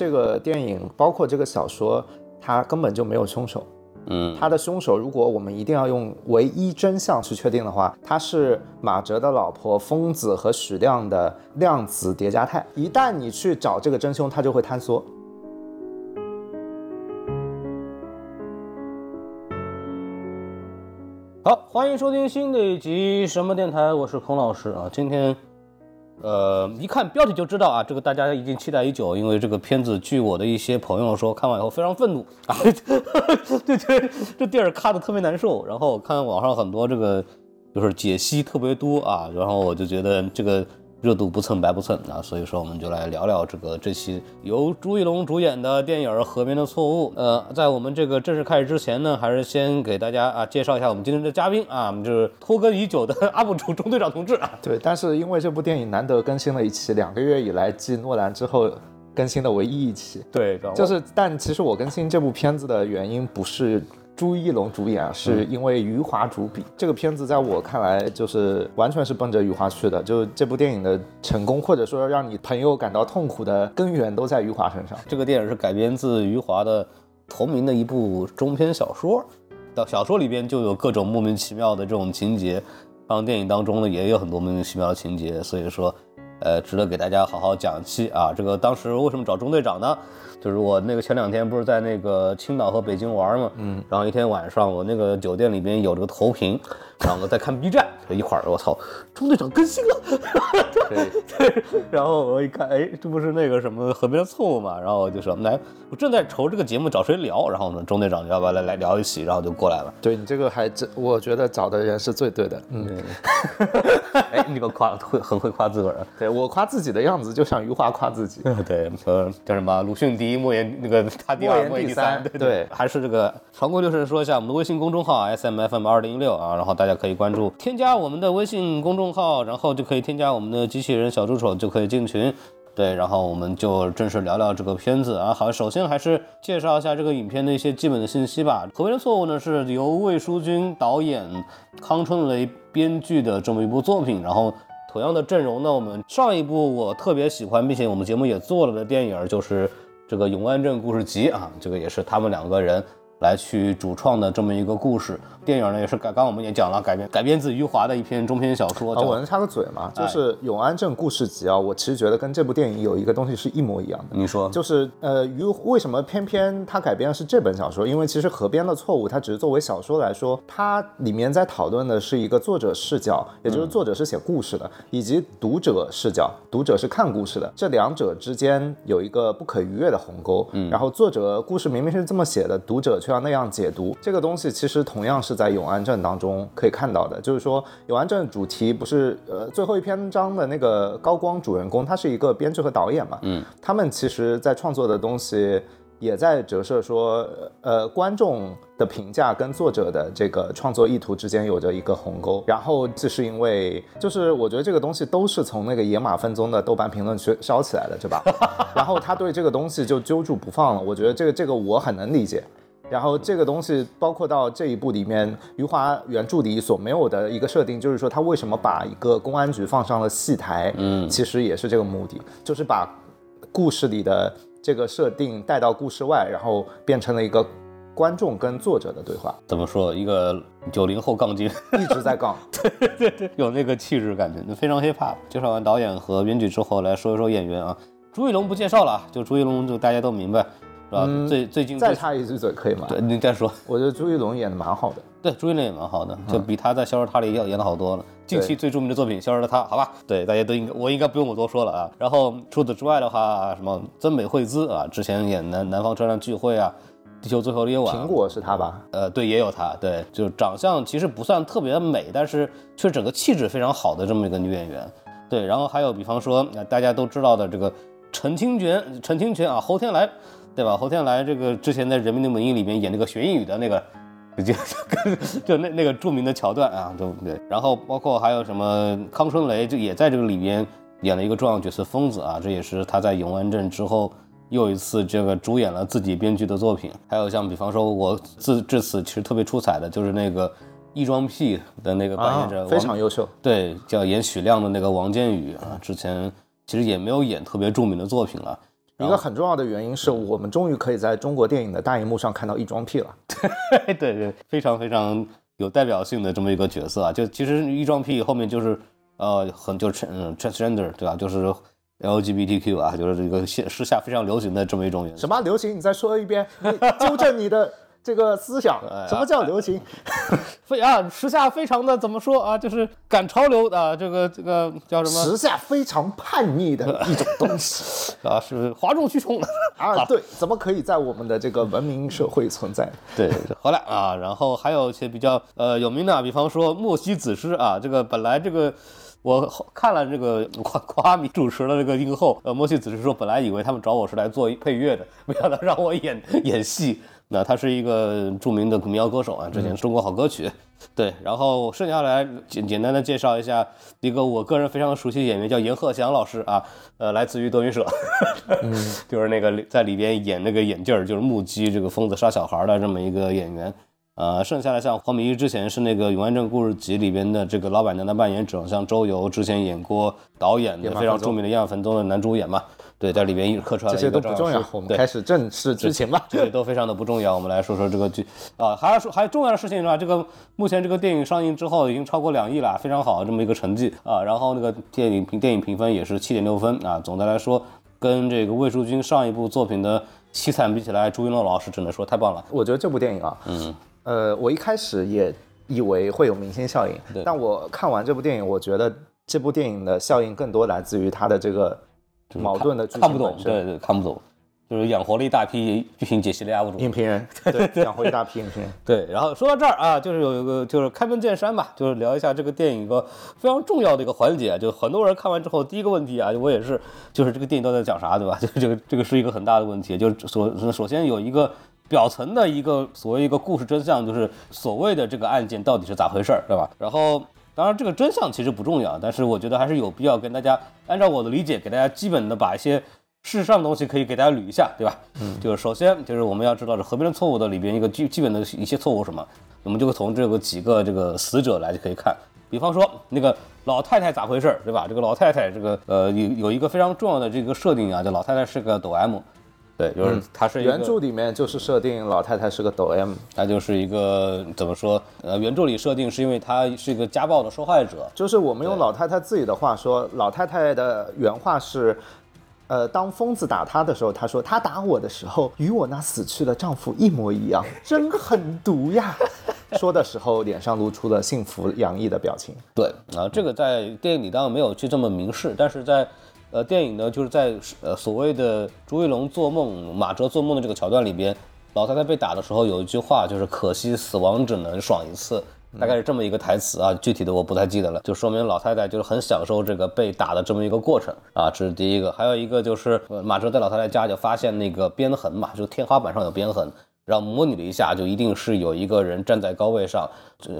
这个电影，包括这个小说，它根本就没有凶手。嗯，他的凶手，如果我们一定要用唯一真相去确定的话，他是马哲的老婆疯子和许亮的量子叠加态。一旦你去找这个真凶，他就会坍缩。好，欢迎收听新的一集什么电台，我是孔老师啊。今天，呃，一看标题就知道啊，这个大家已经期待已久，因为这个片子，据我的一些朋友说，看完以后非常愤怒啊，对对，这电影看的特别难受。然后我看网上很多这个就是解析特别多啊，然后我就觉得这个。热度不蹭白不蹭啊，所以说我们就来聊聊这个这期由朱一龙主演的电影《河边的错误》。呃，在我们这个正式开始之前呢，还是先给大家啊介绍一下我们今天的嘉宾啊，我们就是拖更已久的 UP 主中队长同志啊。对，但是因为这部电影难得更新了一期，两个月以来继诺兰之后更新的唯一一期。对，就是，但其实我更新这部片子的原因不是。朱一龙主演是因为余华主笔，这个片子在我看来就是完全是奔着余华去的。就这部电影的成功，或者说让你朋友感到痛苦的根源都在余华身上。这个电影是改编自余华的同名的一部中篇小说，到小说里边就有各种莫名其妙的这种情节，然后电影当中呢也有很多莫名其妙的情节，所以说，呃，值得给大家好好讲一期啊。这个当时为什么找中队长呢？就是我那个前两天不是在那个青岛和北京玩嘛，嗯，然后一天晚上我那个酒店里边有这个投屏，然后我在看 B 站，一会儿我操，中队长更新了，对。对，然后我一看，哎，这不是那个什么河边的错误嘛，然后我就说来，我正在愁这个节目找谁聊，然后呢，中队长要不要来来聊一起，然后就过来了。对你这个还真，我觉得找的人是最对的，嗯，哎，你这个夸会很会夸自个儿，对我夸自己的样子就像余华夸自己，对，呃，叫什么鲁迅第。莫言那个他第二，莫言第三，对对，还是这个常规流程说一下我们的微信公众号 S M F M 二零一六啊，然后大家可以关注，添加我们的微信公众号，然后就可以添加我们的机器人小助手就可以进群，对，然后我们就正式聊聊这个片子啊。好，首先还是介绍一下这个影片的一些基本的信息吧。河边的错误呢是由魏书君导演，康春雷编剧的这么一部作品，然后同样的阵容呢，我们上一部我特别喜欢，并且我们节目也做了的电影就是。这个《永安镇故事集》啊，这个也是他们两个人。来去主创的这么一个故事电影呢，也是改，刚刚我们也讲了，改编改编自余华的一篇中篇小说。啊我能插个嘴吗？就是《永安镇故事集》啊，我其实觉得跟这部电影有一个东西是一模一样的。你说，就是呃，余为什么偏偏他改编的是这本小说？因为其实《河边的错误》它只是作为小说来说，它里面在讨论的是一个作者视角，也就是作者是写故事的，以及读者视角，读者是看故事的，这两者之间有一个不可逾越的鸿沟。嗯，然后作者故事明明是这么写的，读者却。要那样解读这个东西，其实同样是在永安镇当中可以看到的。就是说，永安镇主题不是呃最后一篇章的那个高光主人公，他是一个编剧和导演嘛？嗯，他们其实在创作的东西也在折射说，呃，观众的评价跟作者的这个创作意图之间有着一个鸿沟。然后这是因为，就是我觉得这个东西都是从那个野马分鬃的豆瓣评论区烧起来的，对吧？然后他对这个东西就揪住不放了。我觉得这个这个我很能理解。然后这个东西包括到这一部里面，余华原著里所没有的一个设定，就是说他为什么把一个公安局放上了戏台，嗯，其实也是这个目的，就是把故事里的这个设定带到故事外，然后变成了一个观众跟作者的对话。怎么说？一个九零后杠精一直在杠，对对对，有那个气质感觉，非常 hiphop。介绍完导演和编剧之后，来说一说演员啊。朱一龙不介绍了，就朱一龙就大家都明白。是吧？最最近再插一句嘴可以吗？对，你再说。我觉得朱一龙演的蛮好的。对，朱一龙也蛮好的，就比他在《消失他》里要演的好多了。近期最著名的作品《消失的他》，好吧？对，大家都应该，我应该不用我多说了啊。然后除此之外的话，什么曾美惠孜啊，之前演南南方车站聚会啊，《地球最后的夜晚》。苹果是他吧？呃，对，也有他。对，就长相其实不算特别美，但是却整个气质非常好的这么一个女演员。对，然后还有比方说，大家都知道的这个陈清泉，陈清泉啊，侯天来。对吧？侯天来这个之前在《人民的名义》里面演那个学英语的那个，就就那那个著名的桥段啊，对不对？然后包括还有什么康春雷，就也在这个里边演了一个重要角色疯子啊，这也是他在永安镇之后又一次这个主演了自己编剧的作品。还有像比方说，我自至此其实特别出彩的就是那个异装癖的那个扮演者，非常优秀。对，叫演许亮的那个王建宇啊，之前其实也没有演特别著名的作品了。一个很重要的原因是我们终于可以在中国电影的大荧幕上看到异装癖了。对对，非常非常有代表性的这么一个角色啊！就其实异装癖后面就是呃很就是嗯 transgender 对吧？就是 LGBTQ 啊，就是这个现时下非常流行的这么一种。什么流行？你再说一遍，纠正你的。这个思想，什么叫流行？非啊，时下非常的怎么说啊？就是赶潮流啊这个这个叫什么？时下非常叛逆的一种东西 啊，是哗众取宠的 啊。对，怎么可以在我们的这个文明社会存在？对，好了啊，然后还有一些比较呃有名的，比方说莫西子诗啊，这个本来这个我看了这个夸夸米主持了这个映后，呃，莫西子诗说本来以为他们找我是来做配乐的，没想到让我演演戏。那他是一个著名的民谣歌手啊，之前中国好歌曲，对，然后剩下来简简单的介绍一下一个我个人非常熟悉的演员，叫严鹤祥老师啊，呃，来自于德云社，就是那个在里边演那个眼镜儿，就是目击这个疯子杀小孩的这么一个演员，呃，剩下来像黄米一之前是那个《永安镇故事集》里边的这个老板娘的扮演者，像周游之前演过导演的非常著名的《烟雾坟中》的男主演嘛。对，在里边客串了这些都不重要，我们开始正式剧情吧。这些都非常的不重要，我们来说说这个剧啊，还要说还有重要的事情是吧？这个目前这个电影上映之后已经超过两亿了，非常好这么一个成绩啊。然后那个电影评电影评分也是七点六分啊。总的来说，跟这个魏淑君上一部作品的凄惨比起来，朱一龙老师只能说太棒了。我觉得这部电影啊，嗯，呃，我一开始也以为会有明星效应，但我看完这部电影，我觉得这部电影的效应更多来自于它的这个。矛盾的看不懂，对对，看不懂，就是养活了一大批剧情解析类 UP 主、影评人，对，养活一大批影评人。对，然后说到这儿啊，就是有一个就是开门见山吧，就是聊一下这个电影一个非常重要的一个环节，就很多人看完之后第一个问题啊，我也是，就是这个电影到底在讲啥，对吧？就是这个这个是一个很大的问题，就是首首先有一个表层的一个所谓一个故事真相，就是所谓的这个案件到底是咋回事儿，对吧？然后。当然，这个真相其实不重要，但是我觉得还是有必要跟大家按照我的理解，给大家基本的把一些事实上的东西可以给大家捋一下，对吧？嗯，就是首先就是我们要知道这河边的错误的里边一个基基本的一些错误什么，我们就会从这个几个这个死者来就可以看，比方说那个老太太咋回事，对吧？这个老太太这个呃有有一个非常重要的这个设定啊，就老太太是个抖 M。对，就是他是原著里面就是设定老太太是个抖 M，她就是一个怎么说？呃，原著里设定是因为她是一个家暴的受害者。就是我们用老太太自己的话说，老太太的原话是，呃，当疯子打她的时候，她说她打我的时候与我那死去的丈夫一模一样，真狠毒呀。说的时候脸上露出了幸福洋溢的表情。对，啊，这个在电影里当然没有去这么明示，但是在。呃，电影呢，就是在呃所谓的朱一龙做梦、马哲做梦的这个桥段里边，老太太被打的时候有一句话，就是“可惜死亡只能爽一次”，大概是这么一个台词啊，具体的我不太记得了，就说明老太太就是很享受这个被打的这么一个过程啊，这是第一个。还有一个就是马哲在老太太家就发现那个鞭痕嘛，就天花板上有鞭痕。然后模拟了一下，就一定是有一个人站在高位上，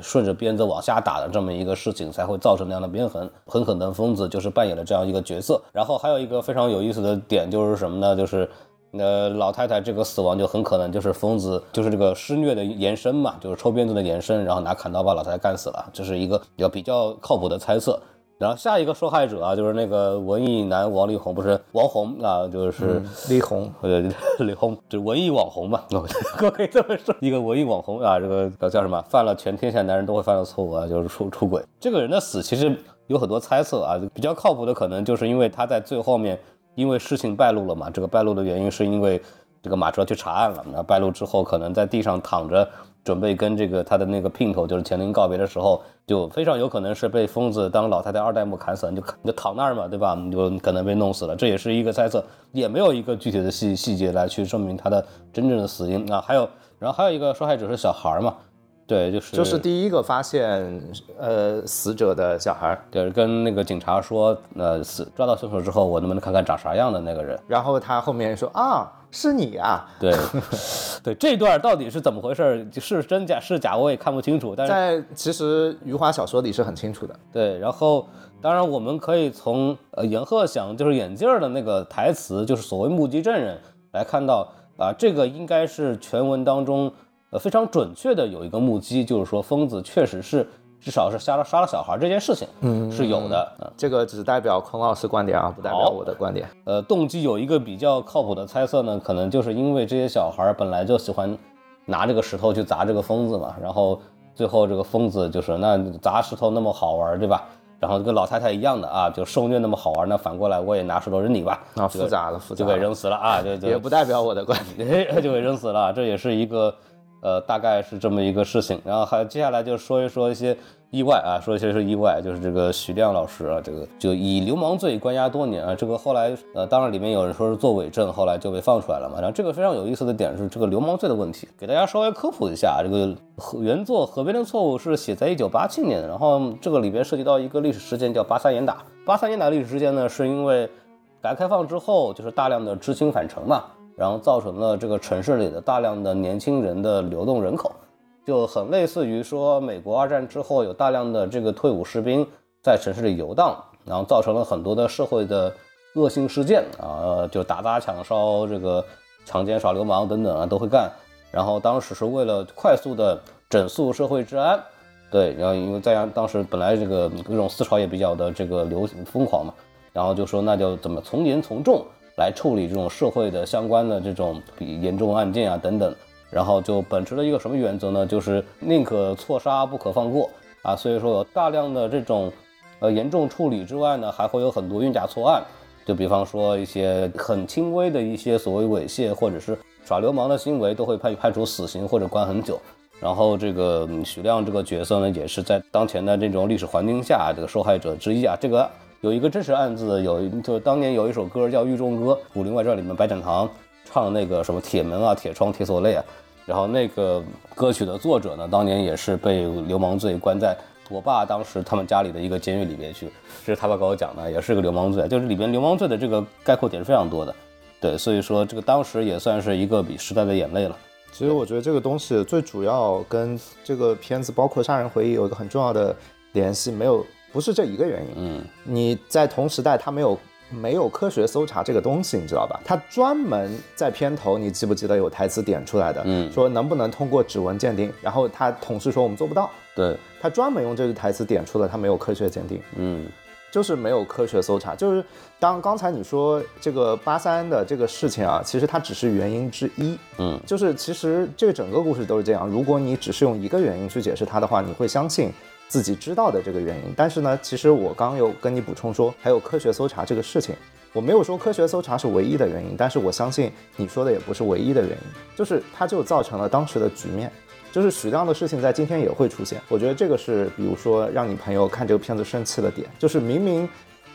顺着鞭子往下打的这么一个事情，才会造成那样的鞭痕。很可能疯子就是扮演了这样一个角色。然后还有一个非常有意思的点就是什么呢？就是呃老太太这个死亡就很可能就是疯子，就是这个施虐的延伸嘛，就是抽鞭子的延伸，然后拿砍刀把老太太干死了，这是一个比较比较靠谱的猜测。然后下一个受害者啊，就是那个文艺男王力宏，不是王红啊，就是力宏，呃，力宏，就是文艺网红嘛，可以这么说，一个文艺网红啊，这个叫什么？犯了全天下男人都会犯的错误啊，就是出出轨。这个人的死其实有很多猜测啊，比较靠谱的可能就是因为他在最后面，因为事情败露了嘛，这个败露的原因是因为这个马哲去查案了，那败露之后可能在地上躺着。准备跟这个他的那个姘头就是乾陵告别的时候，就非常有可能是被疯子当老太太二代目砍死，你就你就躺那儿嘛，对吧？你就可能被弄死了，这也是一个猜测，也没有一个具体的细细节来去证明他的真正的死因啊。还有，然后还有一个受害者是小孩嘛，对，就是就是第一个发现呃死者的小孩，就是跟那个警察说，呃死抓到凶手之后，我能不能看看长啥样的那个人？然后他后面说啊。是你啊？对，对，这段到底是怎么回事？是真假是假，我也看不清楚。但是在其实余华小说里是很清楚的。对，然后当然我们可以从呃严鹤翔就是眼镜的那个台词，就是所谓目击证人来看到啊，这个应该是全文当中呃非常准确的有一个目击，就是说疯子确实是至少是杀了杀了小孩这件事情，嗯，是有的。这个只代表孔老师观点啊，不代表我的观点。呃，动机有一个比较靠谱的猜测呢，可能就是因为这些小孩本来就喜欢拿这个石头去砸这个疯子嘛，然后最后这个疯子就是那砸石头那么好玩，对吧？然后跟老太太一样的啊，就受虐那么好玩，那反过来我也拿石头扔你吧，啊，复杂了，复杂就给扔死了啊，就也不代表我的观点，就给扔死了，这也是一个，呃，大概是这么一个事情。然后还接下来就说一说一些。意外啊，说一些是意外，就是这个徐亮老师啊，这个就以流氓罪关押多年啊，这个后来呃，当然里面有人说是做伪证，后来就被放出来了嘛。然后这个非常有意思的点是这个流氓罪的问题，给大家稍微科普一下，这个原作《河边的错误》是写在一九八七年，然后这个里边涉及到一个历史事件叫八三严打。八三严打历史事件呢，是因为改革开放之后就是大量的知青返城嘛，然后造成了这个城市里的大量的年轻人的流动人口。就很类似于说，美国二战之后有大量的这个退伍士兵在城市里游荡，然后造成了很多的社会的恶性事件啊，就打砸抢烧、这个强奸耍流氓等等啊都会干。然后当时是为了快速的整肃社会治安，对，然后因为在当时本来这个各种思潮也比较的这个流疯狂嘛，然后就说那就怎么从严从重来处理这种社会的相关的这种比严重案件啊等等。然后就秉持了一个什么原则呢？就是宁可错杀不可放过啊！所以说有大量的这种，呃，严重处理之外呢，还会有很多冤假错案。就比方说一些很轻微的一些所谓猥亵或者是耍流氓的行为，都会判判处死刑或者关很久。然后这个许亮这个角色呢，也是在当前的这种历史环境下这个受害者之一啊。这个有一个真实案子，有就是当年有一首歌叫《狱中歌》，《武林外传》里面白展堂。唱那个什么铁门啊、铁窗、铁锁链啊，然后那个歌曲的作者呢，当年也是被流氓罪关在我爸当时他们家里的一个监狱里面去，这是他爸跟我讲的，也是个流氓罪，就是里边流氓罪的这个概括点是非常多的，对，所以说这个当时也算是一个比时代的眼泪了。其实我觉得这个东西最主要跟这个片子包括《杀人回忆》有一个很重要的联系，没有不是这一个原因，嗯，你在同时代他没有。没有科学搜查这个东西，你知道吧？他专门在片头，你记不记得有台词点出来的？嗯，说能不能通过指纹鉴定？然后他同事说我们做不到。对，他专门用这个台词点出了他没有科学鉴定。嗯，就是没有科学搜查。就是当刚才你说这个八三的这个事情啊，其实它只是原因之一。嗯，就是其实这个整个故事都是这样。如果你只是用一个原因去解释它的话，你会相信。自己知道的这个原因，但是呢，其实我刚有跟你补充说，还有科学搜查这个事情，我没有说科学搜查是唯一的原因，但是我相信你说的也不是唯一的原因，就是它就造成了当时的局面，就是许亮的事情在今天也会出现，我觉得这个是比如说让你朋友看这个片子生气的点，就是明明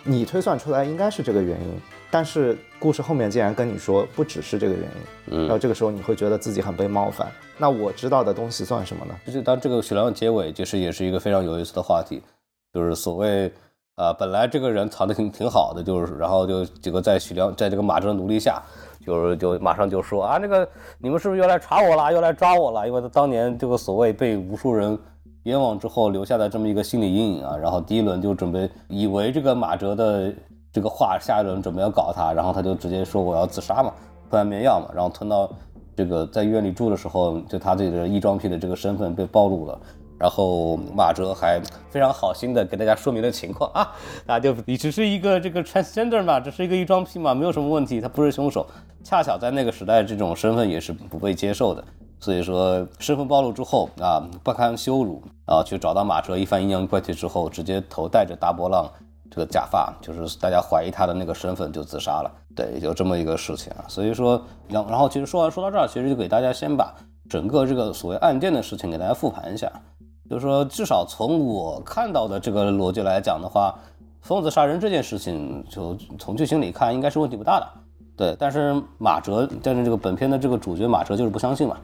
你推算出来应该是这个原因。但是故事后面竟然跟你说不只是这个原因，嗯，然后这个时候你会觉得自己很被冒犯。那我知道的东西算什么呢？就是当这个许良结尾，其实也是一个非常有意思的话题，就是所谓，呃，本来这个人藏的挺挺好的，就是然后就几个在许良在这个马哲的努力下，就是就马上就说啊，那个你们是不是又来查我了，又来抓我了？因为他当年这个所谓被无数人冤枉之后留下的这么一个心理阴影啊，然后第一轮就准备以为这个马哲的。这个话下一轮准备要搞他，然后他就直接说我要自杀嘛，吞安眠药嘛，然后吞到这个在医院里住的时候，就他自己的异装癖的这个身份被暴露了，然后马哲还非常好心的给大家说明了情况啊，大家就你只是一个这个 transgender 嘛，只是一个异装癖嘛，没有什么问题，他不是凶手，恰巧在那个时代这种身份也是不被接受的，所以说身份暴露之后啊不堪羞辱啊，去找到马哲一番阴阳怪气之后，直接头戴着大波浪。这个假发就是大家怀疑他的那个身份就自杀了，对，就这么一个事情啊。所以说，然然后其实说完说到这儿，其实就给大家先把整个这个所谓案件的事情给大家复盘一下。就是说，至少从我看到的这个逻辑来讲的话，疯子杀人这件事情，就从剧情里看应该是问题不大的。对，但是马哲，但是这个本片的这个主角马哲就是不相信嘛，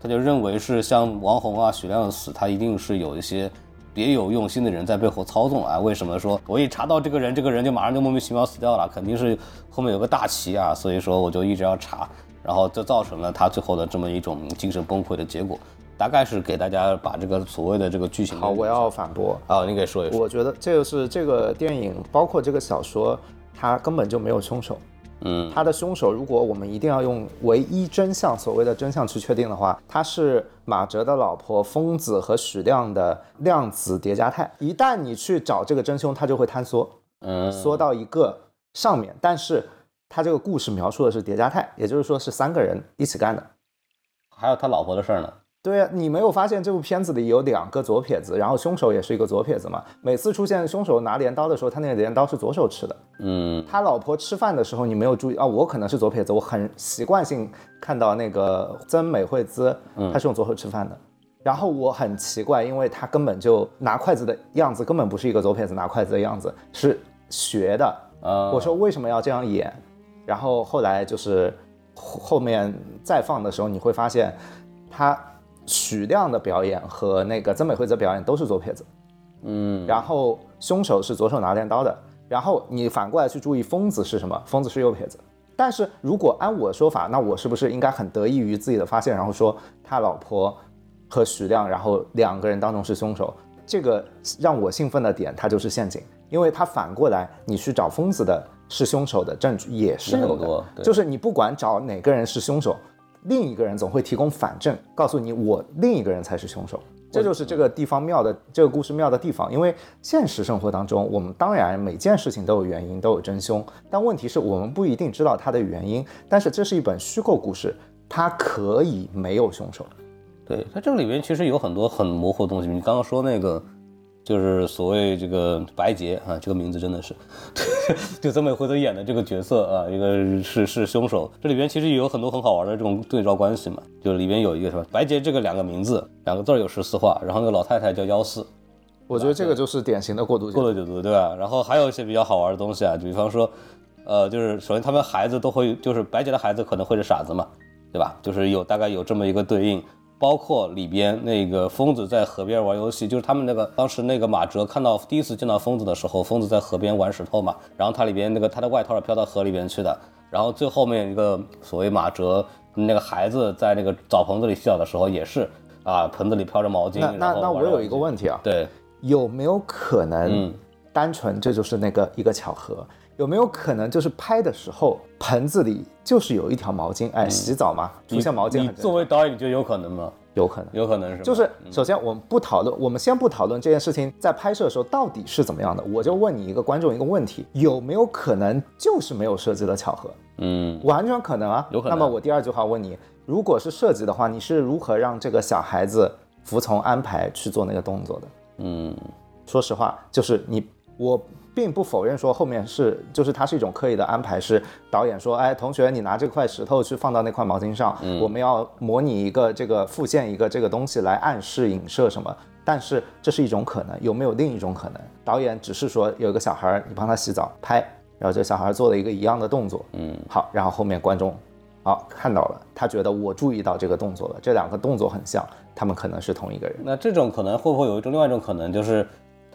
他就认为是像王红啊、许亮的死，他一定是有一些。别有用心的人在背后操纵啊！为什么说我一查到这个人，这个人就马上就莫名其妙死掉了？肯定是后面有个大旗啊！所以说我就一直要查，然后就造成了他最后的这么一种精神崩溃的结果。大概是给大家把这个所谓的这个剧情好，我要反驳啊！你给说一说。我觉得这个是这个电影，包括这个小说，它根本就没有凶手。嗯，他的凶手，如果我们一定要用唯一真相，所谓的真相去确定的话，他是马哲的老婆疯子和许亮的量子叠加态。一旦你去找这个真凶，他就会坍缩，嗯，缩到一个上面。但是他这个故事描述的是叠加态，也就是说是三个人一起干的。还有他老婆的事儿呢。对啊，你没有发现这部片子里有两个左撇子，然后凶手也是一个左撇子嘛？每次出现凶手拿镰刀的时候，他那个镰刀是左手持的。嗯，他老婆吃饭的时候，你没有注意啊？我可能是左撇子，我很习惯性看到那个曾美惠子，她是用左手吃饭的。然后我很奇怪，因为他根本就拿筷子的样子根本不是一个左撇子拿筷子的样子，是学的。呃，我说为什么要这样演？然后后来就是后后面再放的时候，你会发现他许亮的表演和那个曾美惠子表演都是左撇子。嗯，然后凶手是左手拿镰刀的，然后你反过来去注意疯子是什么？疯子是右撇子。但是如果按我说法，那我是不是应该很得益于自己的发现，然后说他老婆和许亮，然后两个人当中是凶手？这个让我兴奋的点，它就是陷阱，因为它反过来你去找疯子的是凶手的证据也是有的，就是你不管找哪个人是凶手，另一个人总会提供反证，告诉你我另一个人才是凶手。这就是这个地方妙的，这个故事妙的地方。因为现实生活当中，我们当然每件事情都有原因，都有真凶，但问题是我们不一定知道它的原因。但是这是一本虚构故事，它可以没有凶手。对，它这个里面其实有很多很模糊的东西。你刚刚说那个，就是所谓这个白洁啊，这个名字真的是，就曾美惠子演的这个角色啊，一个是是凶手。这里边其实也有很多很好玩的这种对照关系嘛，就里边有一个什么白洁这个两个名字，两个字儿有十四画，然后那个老太太叫幺四。我觉得这个就是典型的过度过度解读，对吧？然后还有一些比较好玩的东西啊，比方说，呃，就是首先他们孩子都会，就是白洁的孩子可能会是傻子嘛，对吧？就是有大概有这么一个对应。包括里边那个疯子在河边玩游戏，就是他们那个当时那个马哲看到第一次见到疯子的时候，疯子在河边玩石头嘛，然后他里边那个他的外套是飘到河里边去的，然后最后面一个所谓马哲那个孩子在那个澡盆子里洗澡的时候也是啊，盆子里飘着毛巾。那那那我有一个问题啊，对，有没有可能单纯这就是那个一个巧合？有没有可能就是拍的时候盆子里就是有一条毛巾？哎，洗澡嘛，出现毛巾。你作为导演，你觉得有可能吗？有可能，有可能是。就是首先我们不讨论，我们先不讨论这件事情在拍摄的时候到底是怎么样的。我就问你一个观众一个问题：有没有可能就是没有设计的巧合？嗯，完全可能啊，有可能。那么我第二句话问你：如果是设计的话，你是如何让这个小孩子服从安排去做那个动作的？嗯，说实话，就是你我。并不否认说后面是，就是它是一种刻意的安排，是导演说，哎，同学，你拿这块石头去放到那块毛巾上，我们要模拟一个这个复现一个这个东西来暗示影射什么。但是这是一种可能，有没有另一种可能？导演只是说有一个小孩，你帮他洗澡拍，然后这小孩做了一个一样的动作，嗯，好，然后后面观众好看到了，他觉得我注意到这个动作了，这两个动作很像，他们可能是同一个人。那这种可能会不会有一种另外一种可能，就是？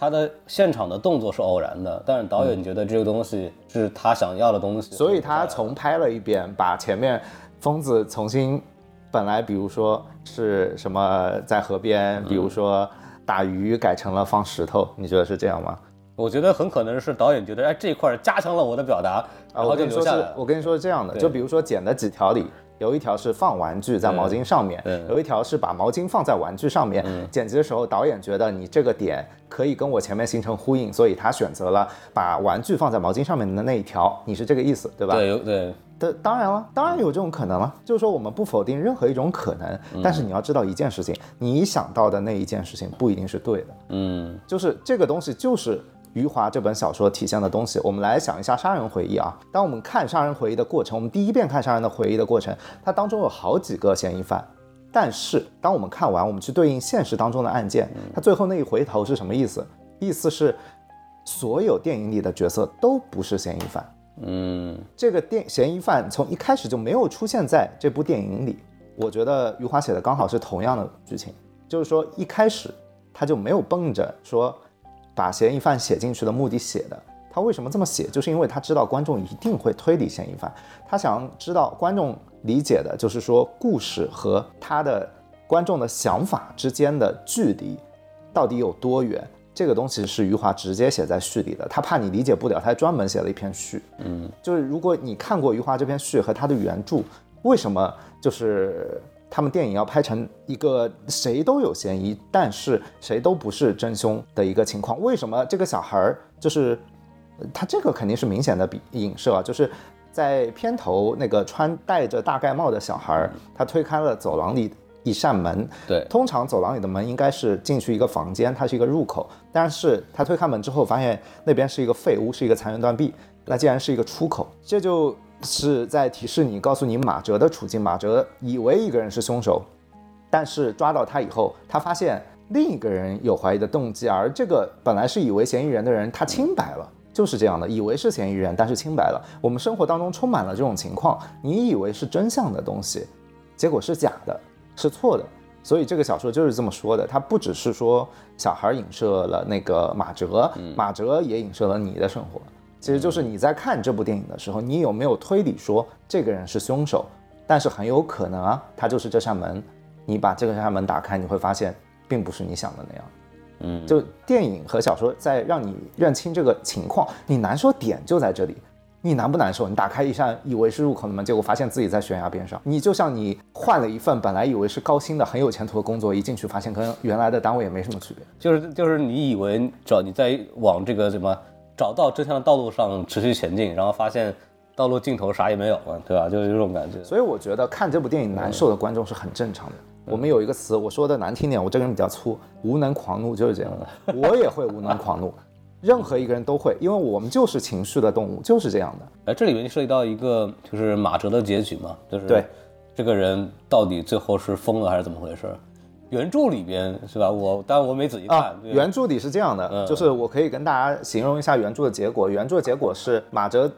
他的现场的动作是偶然的，但是导演觉得这个东西是他想要的东西，所以他重拍了一遍，把前面疯子重新，本来比如说是什么在河边，比如说打鱼，改成了放石头，你觉得是这样吗？我觉得很可能是导演觉得，哎，这一块加强了我的表达，然后就留下来。我跟你说是这样的，就比如说剪的几条里。有一条是放玩具在毛巾上面，有一条是把毛巾放在玩具上面。剪辑的时候，导演觉得你这个点可以跟我前面形成呼应，所以他选择了把玩具放在毛巾上面的那一条。你是这个意思，对吧？对，对。的当然了，当然有这种可能了。就是说，我们不否定任何一种可能，但是你要知道一件事情，你想到的那一件事情不一定是对的。嗯，就是这个东西就是。余华这本小说体现的东西，我们来想一下《杀人回忆》啊。当我们看《杀人回忆》的过程，我们第一遍看《杀人的回忆》的过程，它当中有好几个嫌疑犯。但是当我们看完，我们去对应现实当中的案件，它最后那一回头是什么意思？意思是所有电影里的角色都不是嫌疑犯。嗯，这个电嫌疑犯从一开始就没有出现在这部电影里。我觉得余华写的刚好是同样的剧情，就是说一开始他就没有蹦着说。把嫌疑犯写进去的目的写的，他为什么这么写？就是因为他知道观众一定会推理嫌疑犯，他想知道观众理解的，就是说故事和他的观众的想法之间的距离到底有多远。这个东西是余华直接写在序里的，他怕你理解不了，他还专门写了一篇序。嗯，就是如果你看过余华这篇序和他的原著，为什么就是他们电影要拍成一个谁都有嫌疑，但是谁都不是真凶的一个情况？为什么这个小孩儿就是他这个肯定是明显的比影射，啊就是在片头那个穿戴着大盖帽的小孩儿，他推开了走廊里。一扇门，对，通常走廊里的门应该是进去一个房间，它是一个入口，但是他推开门之后，发现那边是一个废屋，是一个残垣断壁，那竟然是一个出口，这就是在提示你，告诉你马哲的处境。马哲以为一个人是凶手，但是抓到他以后，他发现另一个人有怀疑的动机，而这个本来是以为嫌疑人的人，他清白了，就是这样的，以为是嫌疑人，但是清白了。我们生活当中充满了这种情况，你以为是真相的东西，结果是假的。是错的，所以这个小说就是这么说的。它不只是说小孩影射了那个马哲，马哲也影射了你的生活。其实就是你在看这部电影的时候，你有没有推理说这个人是凶手？但是很有可能啊，他就是这扇门。你把这个扇门打开，你会发现并不是你想的那样。嗯，就电影和小说在让你认清这个情况，你难受点就在这里。你难不难受？你打开一扇以为是入口的门，结果发现自己在悬崖边上。你就像你换了一份本来以为是高薪的很有前途的工作，一进去发现跟原来的单位也没什么区别。就是就是你以为找你在往这个什么找到真相的道路上持续前进，然后发现道路尽头啥也没有了，对吧？就是这种感觉。所以我觉得看这部电影难受的观众是很正常的。我们有一个词，我说的难听点，我这个人比较粗，无能狂怒就是这样的。我也会无能狂怒。任何一个人都会，因为我们就是情绪的动物，就是这样的。哎，这里面涉及到一个就是马哲的结局嘛，就是对这个人到底最后是疯了还是怎么回事？原著里边是吧？我当然我没仔细看，原著里是这样的，就是我可以跟大家形容一下原著的结果。原著的结果是马哲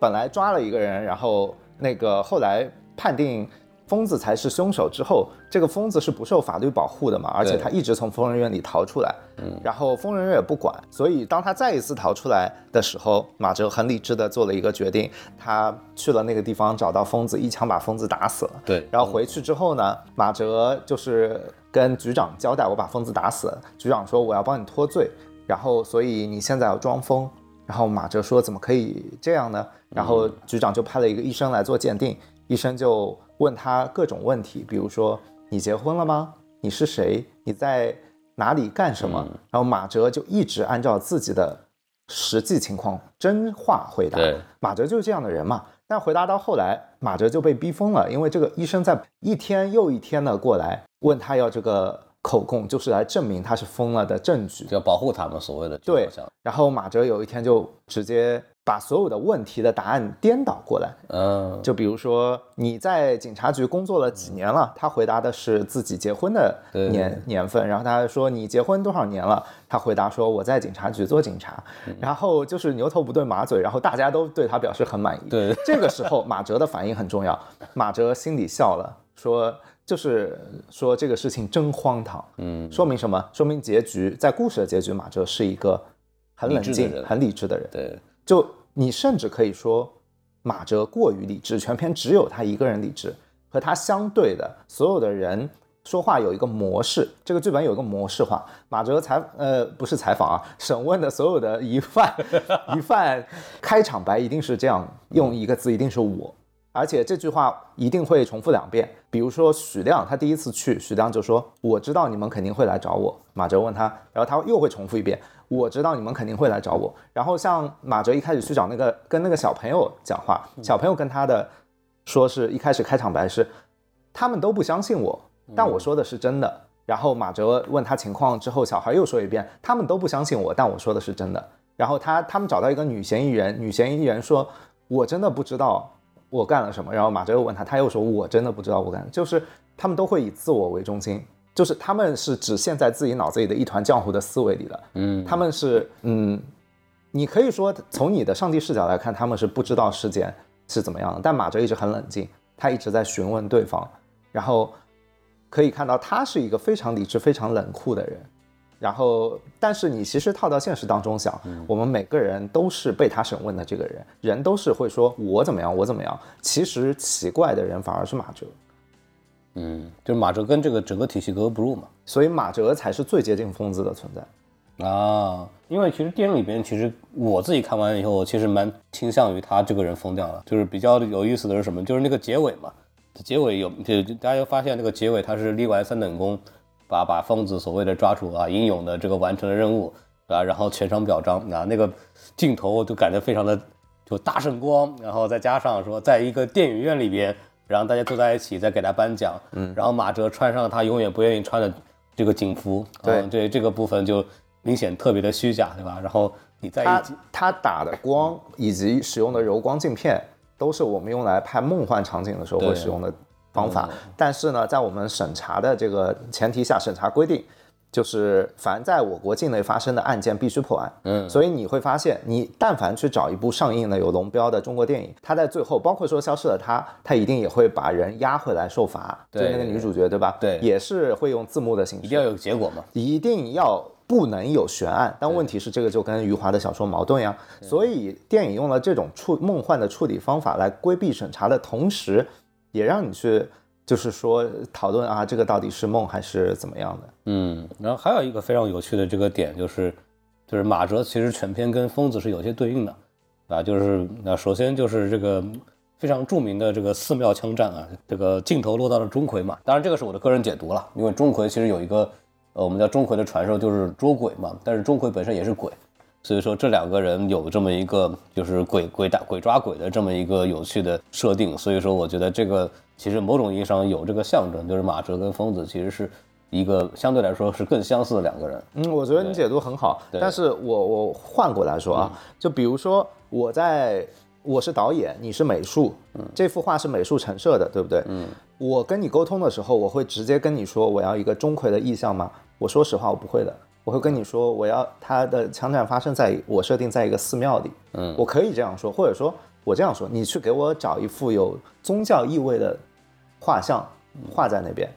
本来抓了一个人，然后那个后来判定。疯子才是凶手之后，这个疯子是不受法律保护的嘛？而且他一直从疯人院里逃出来，嗯，然后疯人院也不管。所以当他再一次逃出来的时候，马哲很理智的做了一个决定，他去了那个地方，找到疯子，一枪把疯子打死了。对，然后回去之后呢，马哲就是跟局长交代，我把疯子打死了。局长说我要帮你脱罪，然后所以你现在要装疯。然后马哲说怎么可以这样呢？然后局长就派了一个医生来做鉴定，医生就。问他各种问题，比如说你结婚了吗？你是谁？你在哪里干什么？然后马哲就一直按照自己的实际情况真话回答。马哲就是这样的人嘛。但回答到后来，马哲就被逼疯了，因为这个医生在一天又一天的过来问他要这个口供，就是来证明他是疯了的证据，要保护他们所谓的对。然后马哲有一天就直接。把所有的问题的答案颠倒过来，嗯，就比如说你在警察局工作了几年了，他回答的是自己结婚的年年份，然后他说你结婚多少年了，他回答说我在警察局做警察，然后就是牛头不对马嘴，然后大家都对他表示很满意。对，这个时候马哲的反应很重要，马哲心里笑了，说就是说这个事情真荒唐，嗯，说明什么？说明结局在故事的结局，马哲是一个很冷静、很理智的人。对。就你甚至可以说，马哲过于理智，全篇只有他一个人理智，和他相对的所有的人说话有一个模式，这个剧本有一个模式化。马哲采呃不是采访啊，审问的所有的疑犯，疑犯 开场白一定是这样，用一个字一定是我，而且这句话一定会重复两遍。比如说许亮，他第一次去，许亮就说我知道你们肯定会来找我。马哲问他，然后他又会重复一遍。我知道你们肯定会来找我。然后像马哲一开始去找那个跟那个小朋友讲话，小朋友跟他的说是一开始开场白是，他们都不相信我，但我说的是真的。然后马哲问他情况之后，小孩又说一遍，他们都不相信我，但我说的是真的。然后他他们找到一个女嫌疑人，女嫌疑人说，我真的不知道我干了什么。然后马哲又问他，他又说我真的不知道我干，就是他们都会以自我为中心。就是他们是只陷在自己脑子里的一团浆糊的思维里的，嗯，他们是，嗯，你可以说从你的上帝视角来看，他们是不知道事件是怎么样的。但马哲一直很冷静，他一直在询问对方，然后可以看到他是一个非常理智、非常冷酷的人。然后，但是你其实套到现实当中想，我们每个人都是被他审问的这个人，人都是会说我怎么样，我怎么样。其实奇怪的人反而是马哲。嗯，就是马哲跟这个整个体系格格不入嘛，所以马哲才是最接近疯子的存在。啊。因为其实电影里边，其实我自己看完以后，我其实蛮倾向于他这个人疯掉了。就是比较有意思的是什么？就是那个结尾嘛，结尾有就大家又发现那个结尾他是立完三等功，把把疯子所谓的抓住啊，英勇的这个完成了任务啊，然后全场表彰啊，那个镜头就感觉非常的就大圣光，然后再加上说在一个电影院里边，然后大家坐在一起在给他颁奖，嗯，然后马哲穿上他永远不愿意穿的这个警服，对对，这个部分就。明显特别的虚假，对吧？然后你在他他打的光以及使用的柔光镜片，都是我们用来拍梦幻场景的时候会使用的方法。但是呢，在我们审查的这个前提下，审查规定就是凡在我国境内发生的案件必须破案。嗯，所以你会发现，你但凡去找一部上映的有龙标的中国电影，它在最后，包括说消失了他，他一定也会把人押回来受罚。对，那个女主角，对吧？对，也是会用字幕的形式。一定要有结果嘛？一定要。不能有悬案，但问题是这个就跟余华的小说矛盾呀。所以电影用了这种处梦幻的处理方法来规避审查的同时，也让你去就是说讨论啊，这个到底是梦还是怎么样的？嗯，然后还有一个非常有趣的这个点就是，就是马哲其实全篇跟疯子是有些对应的，啊，就是那首先就是这个非常著名的这个寺庙枪战啊，这个镜头落到了钟馗嘛，当然这个是我的个人解读了，因为钟馗其实有一个。呃，我们叫钟馗的传说就是捉鬼嘛，但是钟馗本身也是鬼，所以说这两个人有这么一个就是鬼鬼打鬼抓鬼的这么一个有趣的设定，所以说我觉得这个其实某种意义上有这个象征，就是马哲跟疯子其实是一个相对来说是更相似的两个人。嗯，我觉得你解读很好，但是我我换过来说啊，就比如说我在我是导演，你是美术，这幅画是美术陈设的，对不对？嗯。我跟你沟通的时候，我会直接跟你说我要一个钟馗的意象吗？我说实话，我不会的。我会跟你说，我要他的枪战发生在我设定在一个寺庙里。嗯，我可以这样说，或者说我这样说，你去给我找一幅有宗教意味的画像画在那边。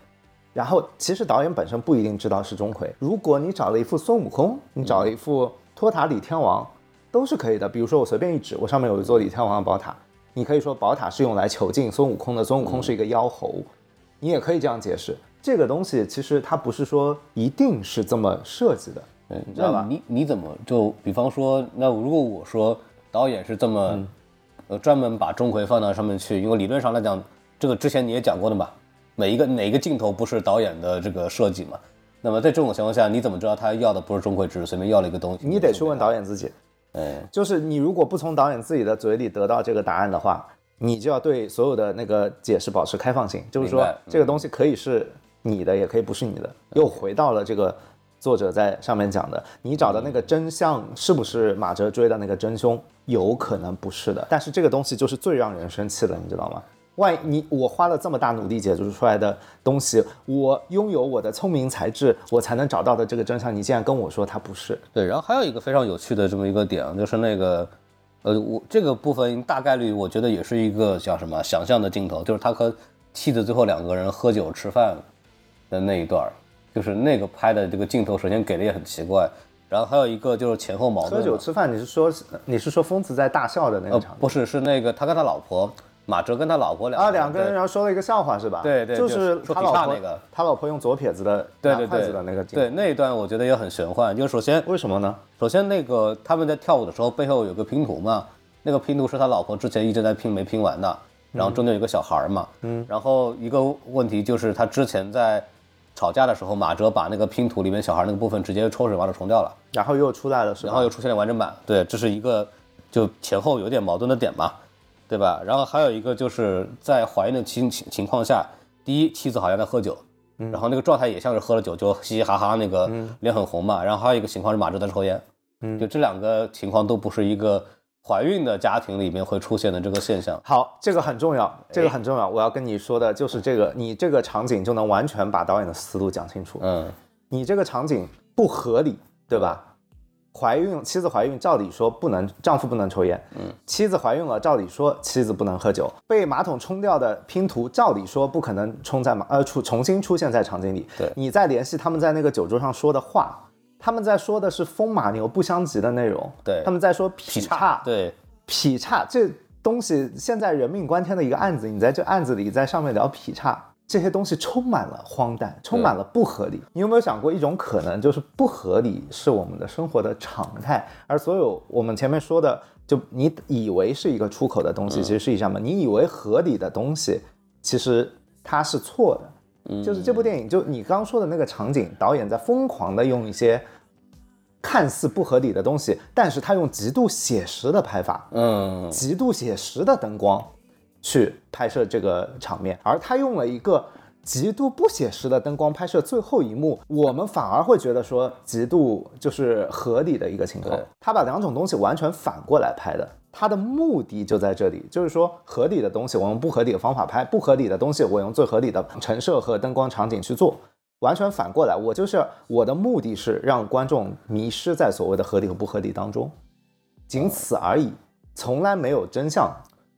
然后，其实导演本身不一定知道是钟馗。如果你找了一幅孙悟空，你找了一幅托塔李天王，都是可以的。比如说，我随便一指，我上面有一座李天王的宝塔。你可以说宝塔是用来囚禁孙悟空的，孙悟空是一个妖猴，你也可以这样解释。这个东西其实它不是说一定是这么设计的，你知道吧？你你怎么就比方说，那如果我说导演是这么，呃，专门把钟馗放到上面去，因为理论上来讲，这个之前你也讲过的嘛，每一个哪一个镜头不是导演的这个设计嘛？那么在这种情况下，你怎么知道他要的不是钟馗，只是随便要了一个东西？你得去问导演自己。哎，就是你如果不从导演自己的嘴里得到这个答案的话，你就要对所有的那个解释保持开放性。就是说，这个东西可以是你的，也可以不是你的。又回到了这个作者在上面讲的，你找的那个真相是不是马哲追的那个真凶？有可能不是的。但是这个东西就是最让人生气的，你知道吗？万一你我花了这么大努力解读出来的东西，我拥有我的聪明才智，我才能找到的这个真相，你竟然跟我说它不是？对，然后还有一个非常有趣的这么一个点，就是那个，呃，我这个部分大概率我觉得也是一个叫什么想象的镜头，就是他和妻子最后两个人喝酒吃饭的那一段，就是那个拍的这个镜头，首先给的也很奇怪，然后还有一个就是前后矛盾。喝酒吃饭，你是说你是说疯子在大笑的那个场？不是，是那个他跟他老婆。马哲跟他老婆两啊两个人，然后说了一个笑话是吧？对对，就是他老婆那个，他老婆用左撇子的对对对的那个对那一段，我觉得也很玄幻。就首先为什么呢？首先那个他们在跳舞的时候，背后有个拼图嘛，那个拼图是他老婆之前一直在拼没拼完的，然后中间有个小孩嘛，嗯，然后一个问题就是他之前在吵架的时候，马哲把那个拼图里面小孩那个部分直接抽水把它冲掉了，然后又出来了，然后又出现了完整版，对，这是一个就前后有点矛盾的点嘛。对吧？然后还有一个就是在怀孕的情情情况下，第一妻子好像在喝酒，然后那个状态也像是喝了酒，就嘻嘻哈哈，那个脸很红嘛。然后还有一个情况是马哲在抽烟，嗯，就这两个情况都不是一个怀孕的家庭里面会出现的这个现象。好，这个很重要，这个很重要。我要跟你说的就是这个，你这个场景就能完全把导演的思路讲清楚。嗯，你这个场景不合理，对吧？怀孕，妻子怀孕，照理说不能，丈夫不能抽烟。嗯，妻子怀孕了，照理说妻子不能喝酒。被马桶冲掉的拼图，照理说不可能冲在马呃出重新出现在场景里。对，你再联系他们在那个酒桌上说的话，他们在说的是风马牛不相及的内容。对，他们在说劈叉。对，劈叉这东西现在人命关天的一个案子，你在这案子里在上面聊劈叉，这些东西充满了荒诞，充满了不合理。你有没有想过一种可能，就是不合理是我们的生活的常态，而所有我们前面说的，就你以为是一个出口的东西，其实是一扇门。你以为合理的东西，其实它是错的。就是这部电影，就你刚刚说的那个场景，导演在疯狂的用一些看似不合理的东西，但是他用极度写实的拍法，嗯，极度写实的灯光。去拍摄这个场面，而他用了一个极度不写实的灯光拍摄最后一幕，我们反而会觉得说极度就是合理的一个情况。他把两种东西完全反过来拍的，他的目的就在这里，就是说合理的东西我用不合理的方法拍，不合理的东西我用最合理的陈设和灯光场景去做，完全反过来。我就是我的目的是让观众迷失在所谓的合理和不合理当中，仅此而已，从来没有真相。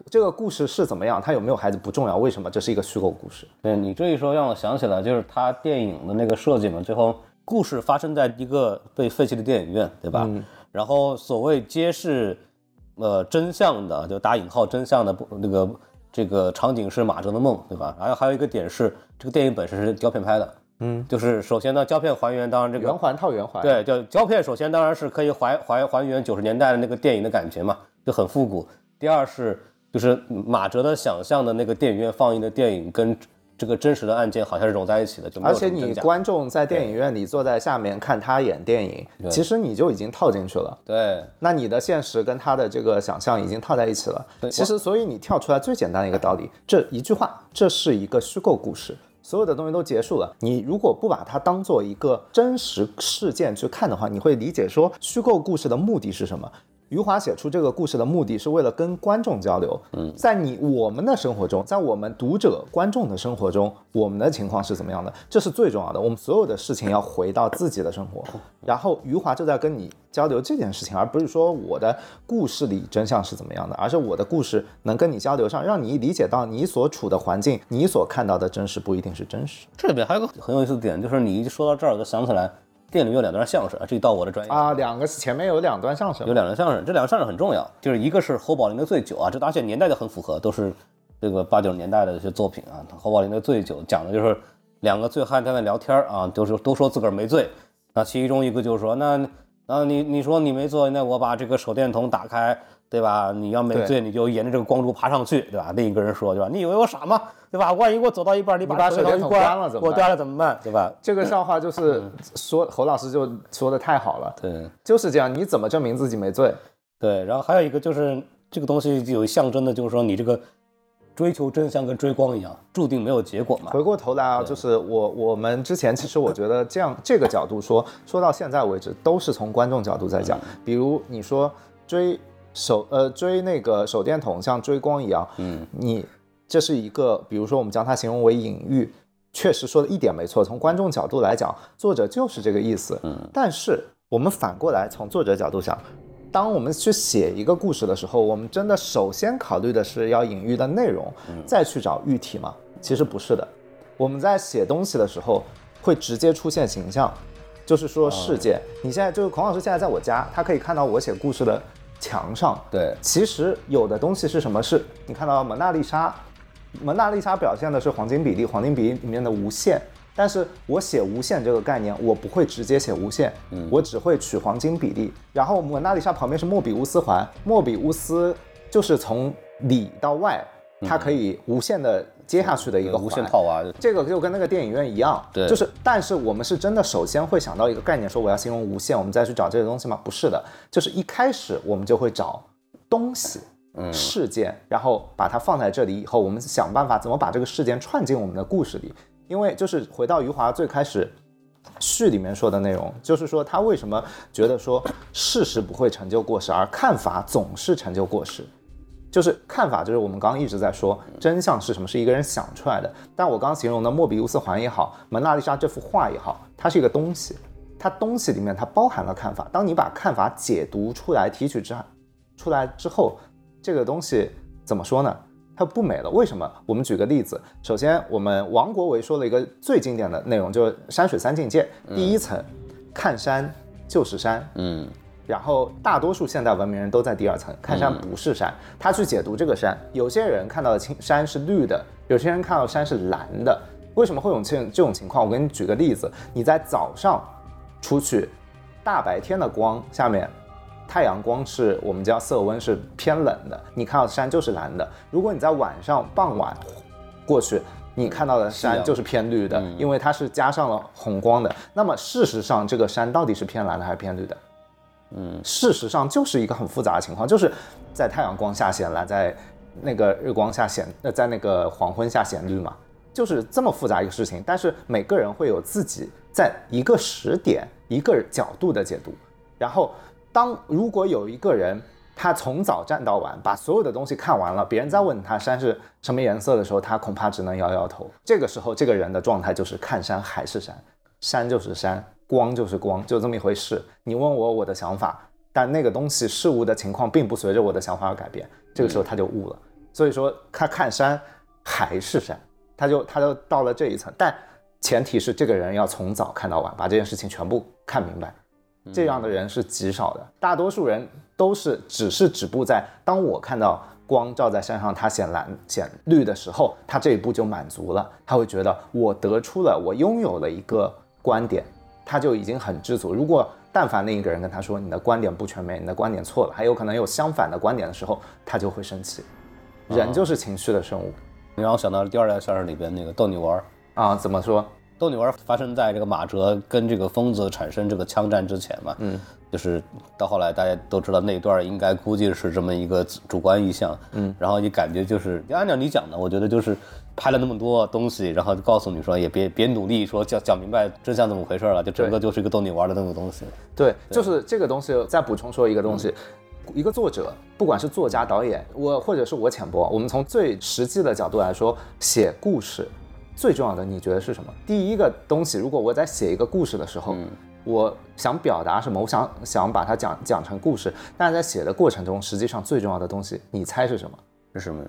这个故事是怎么样？他有没有孩子不重要，为什么这是一个虚构故事？对你这一说，让我想起来就是他电影的那个设计嘛。最后故事发生在一个被废弃的电影院，对吧？然后所谓揭示呃真相的，就打引号真相的不那个这个场景是马哲的梦，对吧？然后还有一个点是这个电影本身是胶片拍的，嗯，就是首先呢胶片还原，当然这个圆环套圆环，对，就胶片首先当然是可以还还还原九十年代的那个电影的感觉嘛，就很复古。第二是。就是马哲的想象的那个电影院放映的电影跟这个真实的案件好像是融在一起的，就而且你观众在电影院里坐在下面看他演电影，其实你就已经套进去了。对，那你的现实跟他的这个想象已经套在一起了。其实，所以你跳出来最简单的一个道理，这一句话，这是一个虚构故事，所有的东西都结束了。你如果不把它当做一个真实事件去看的话，你会理解说虚构故事的目的是什么。余华写出这个故事的目的是为了跟观众交流。嗯，在你我们的生活中，在我们读者观众的生活中，我们的情况是怎么样的？这是最重要的。我们所有的事情要回到自己的生活，然后余华就在跟你交流这件事情，而不是说我的故事里真相是怎么样的，而是我的故事能跟你交流上，让你理解到你所处的环境，你所看到的真实不一定是真实。这里边还有个很有意思的点，就是你一说到这儿，我就想起来。店里面有两段相声啊，这到我的专业啊，两个前面有两段相声，有两段相声，这两个相声很重要，就是一个是侯宝林的醉酒啊，这而且年代的很符合，都是这个八九十年代的一些作品啊。侯宝林的醉酒讲的就是两个醉汉在那聊天啊，都是都说自个儿没醉，那其中一个就是说那那你你说你没醉，那我把这个手电筒打开。对吧？你要没醉，你就沿着这个光柱爬上去，对吧？另一个人说，对吧？你以为我傻吗？对吧？万一我走到一半，你把手电筒关了，怎么我掉了怎么办？对吧？这个笑话 就是说，侯老师就说的太好了。对，就是这样。你怎么证明自己没醉？对。然后还有一个就是这个东西有象征的，就是说你这个追求真相跟追光一样，注定没有结果嘛。回过头来啊，就是我我们之前其实我觉得这样这个角度说说到现在为止，都是从观众角度在讲。比如你说追。手呃追那个手电筒像追光一样，嗯，你这是一个，比如说我们将它形容为隐喻，确实说的一点没错。从观众角度来讲，作者就是这个意思，嗯。但是我们反过来从作者角度想，当我们去写一个故事的时候，我们真的首先考虑的是要隐喻的内容，再去找喻体吗？其实不是的。我们在写东西的时候会直接出现形象，就是说事件。你现在就是孔老师现在在我家，他可以看到我写故事的。墙上对，其实有的东西是什么？是你看到蒙娜丽莎，蒙娜丽莎表现的是黄金比例，黄金比例里面的无限。但是我写无限这个概念，我不会直接写无限，嗯，我只会取黄金比例。然后蒙娜丽莎旁边是莫比乌斯环，莫比乌斯就是从里到外，它可以无限的。接下去的一个无限套娃，这个就跟那个电影院一样，对，就是，但是我们是真的首先会想到一个概念，说我要形容无限，我们再去找这些东西吗？不是的，就是一开始我们就会找东西、事件，然后把它放在这里以后，我们想办法怎么把这个事件串进我们的故事里。因为就是回到余华最开始序里面说的内容，就是说他为什么觉得说事实不会成就过失，而看法总是成就过失。就是看法，就是我们刚刚一直在说真相是什么，是一个人想出来的。但我刚刚形容的莫比乌斯环也好，蒙娜丽莎这幅画也好，它是一个东西，它东西里面它包含了看法。当你把看法解读出来、提取之出来之后，这个东西怎么说呢？它不美了。为什么？我们举个例子，首先我们王国维说了一个最经典的内容，就是山水三境界。第一层，看山就是山。嗯。然后大多数现代文明人都在第二层看山不是山，他去解读这个山。有些人看到的青山是绿的，有些人看到山是蓝的，为什么会有这这种情况？我给你举个例子，你在早上出去，大白天的光下面，太阳光是我们叫色温是偏冷的，你看到山就是蓝的。如果你在晚上傍晚过去，你看到的山就是偏绿的，因为它是加上了红光的。那么事实上，这个山到底是偏蓝的还是偏绿的？嗯，事实上就是一个很复杂的情况，就是在太阳光下显蓝，在那个日光下显，呃，在那个黄昏下显绿嘛。就是这么复杂一个事情，但是每个人会有自己在一个时点、一个角度的解读。然后，当如果有一个人他从早站到晚，把所有的东西看完了，别人再问他山是什么颜色的时候，他恐怕只能摇摇头。这个时候，这个人的状态就是看山还是山，山就是山，光就是光，就这么一回事。你问我我的想法，但那个东西事物的情况并不随着我的想法而改变。这个时候他就悟了。所以说，他看山还是山。他就他就到了这一层，但前提是这个人要从早看到晚，把这件事情全部看明白。这样的人是极少的，大多数人都是只是止步在当我看到光照在山上，它显蓝显绿的时候，他这一步就满足了。他会觉得我得出了，我拥有了一个观点，他就已经很知足。如果但凡另一个人跟他说你的观点不全面，你的观点错了，还有可能有相反的观点的时候，他就会生气。人就是情绪的生物。你让我想到了第二代相声里边那个逗你玩儿啊，怎么说？逗你玩儿发生在这个马哲跟这个疯子产生这个枪战之前嘛，嗯，就是到后来大家都知道那段应该估计是这么一个主观意向，嗯，然后你感觉就是按照你讲的，我觉得就是拍了那么多东西，然后就告诉你说也别别努力说讲讲明白真相怎么回事了，就整个就是一个逗你玩的那种东西。对，就是这个东西。再补充说一个东西。一个作者，不管是作家、导演，我或者是我浅薄，我们从最实际的角度来说，写故事最重要的，你觉得是什么？第一个东西，如果我在写一个故事的时候，我想表达什么，我想想把它讲讲成故事，但是在写的过程中，实际上最重要的东西，你猜是什么？是什么？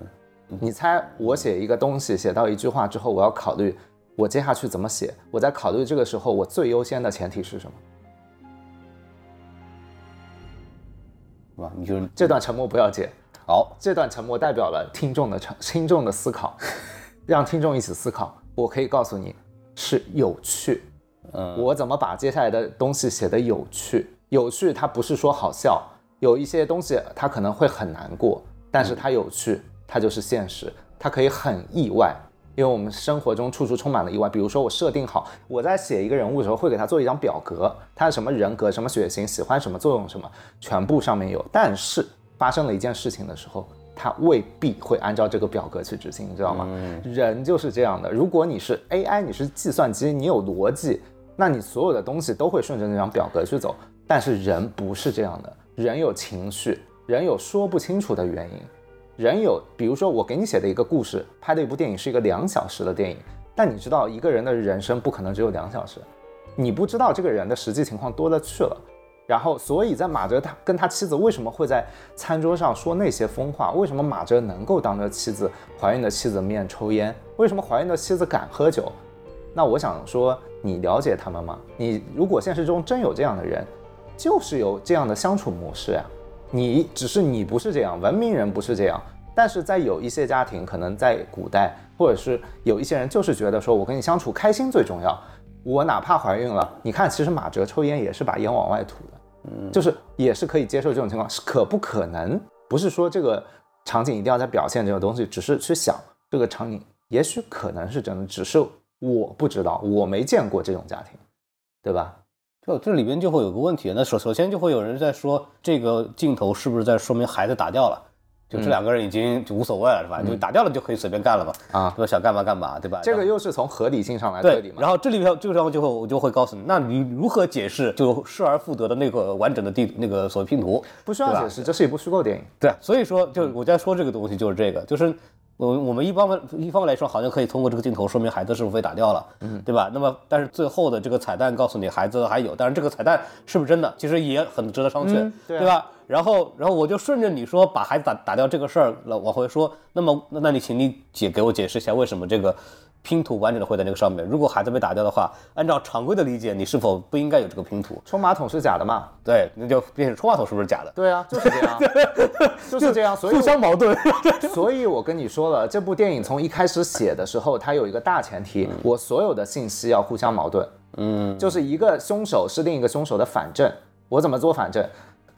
你猜我写一个东西，写到一句话之后，我要考虑我接下去怎么写。我在考虑这个时候，我最优先的前提是什么？吧？你就这段沉默不要接。好，这段沉默代表了听众的沉听众的思考，让听众一起思考。我可以告诉你，是有趣。嗯，我怎么把接下来的东西写得有趣？有趣，它不是说好笑。有一些东西它可能会很难过，但是它有趣，它就是现实。它可以很意外。因为我们生活中处处充满了意外，比如说我设定好我在写一个人物的时候，会给他做一张表格，他是什么人格、什么血型、喜欢什么、作用什么，全部上面有。但是发生了一件事情的时候，他未必会按照这个表格去执行，你知道吗？人就是这样的。如果你是 AI，你是计算机，你有逻辑，那你所有的东西都会顺着那张表格去走。但是人不是这样的，人有情绪，人有说不清楚的原因。人有，比如说我给你写的一个故事，拍的一部电影是一个两小时的电影，但你知道一个人的人生不可能只有两小时，你不知道这个人的实际情况多了去了，然后所以在马哲他跟他妻子为什么会在餐桌上说那些疯话？为什么马哲能够当着妻子怀孕的妻子面抽烟？为什么怀孕的妻子敢喝酒？那我想说，你了解他们吗？你如果现实中真有这样的人，就是有这样的相处模式呀。你只是你不是这样，文明人不是这样，但是在有一些家庭，可能在古代，或者是有一些人就是觉得说，我跟你相处开心最重要。我哪怕怀孕了，你看，其实马哲抽烟也是把烟往外吐的，嗯，就是也是可以接受这种情况，是可不可能？不是说这个场景一定要在表现这种东西，只是去想这个场景，也许可能是真的，只是我不知道，我没见过这种家庭，对吧？就这里边就会有个问题，那首首先就会有人在说这个镜头是不是在说明孩子打掉了？就这两个人已经就无所谓了，是吧？就打掉了就可以随便干了嘛？啊，对吧？想干嘛干嘛，对吧？这个又是从合理性上来对理嘛？然后这里边这个地方就会我就会告诉你，那你如何解释就失而复得的那个完整的地那个所谓拼图？不需要解释，这是一部虚构电影。对，所以说就我在说这个东西就是这个，就是。我我们一方面一方面来说，好像可以通过这个镜头说明孩子是否被打掉了，嗯，对吧？那么，但是最后的这个彩蛋告诉你孩子还有，但是这个彩蛋是不是真的，其实也很值得商榷，对吧？然后，然后我就顺着你说把孩子打打掉这个事儿了往回说，那么，那那你请你解给我解释一下，为什么这个拼图完整的会在那个上面。如果孩子被打掉的话，按照常规的理解，你是否不应该有这个拼图？冲马桶是假的嘛？对，那就变成冲马桶是不是假的？对啊，就是这样，就是这样，所以互相矛盾。所以我跟你说了，这部电影从一开始写的时候，它有一个大前提，我所有的信息要互相矛盾。嗯，就是一个凶手是另一个凶手的反证。我怎么做反证？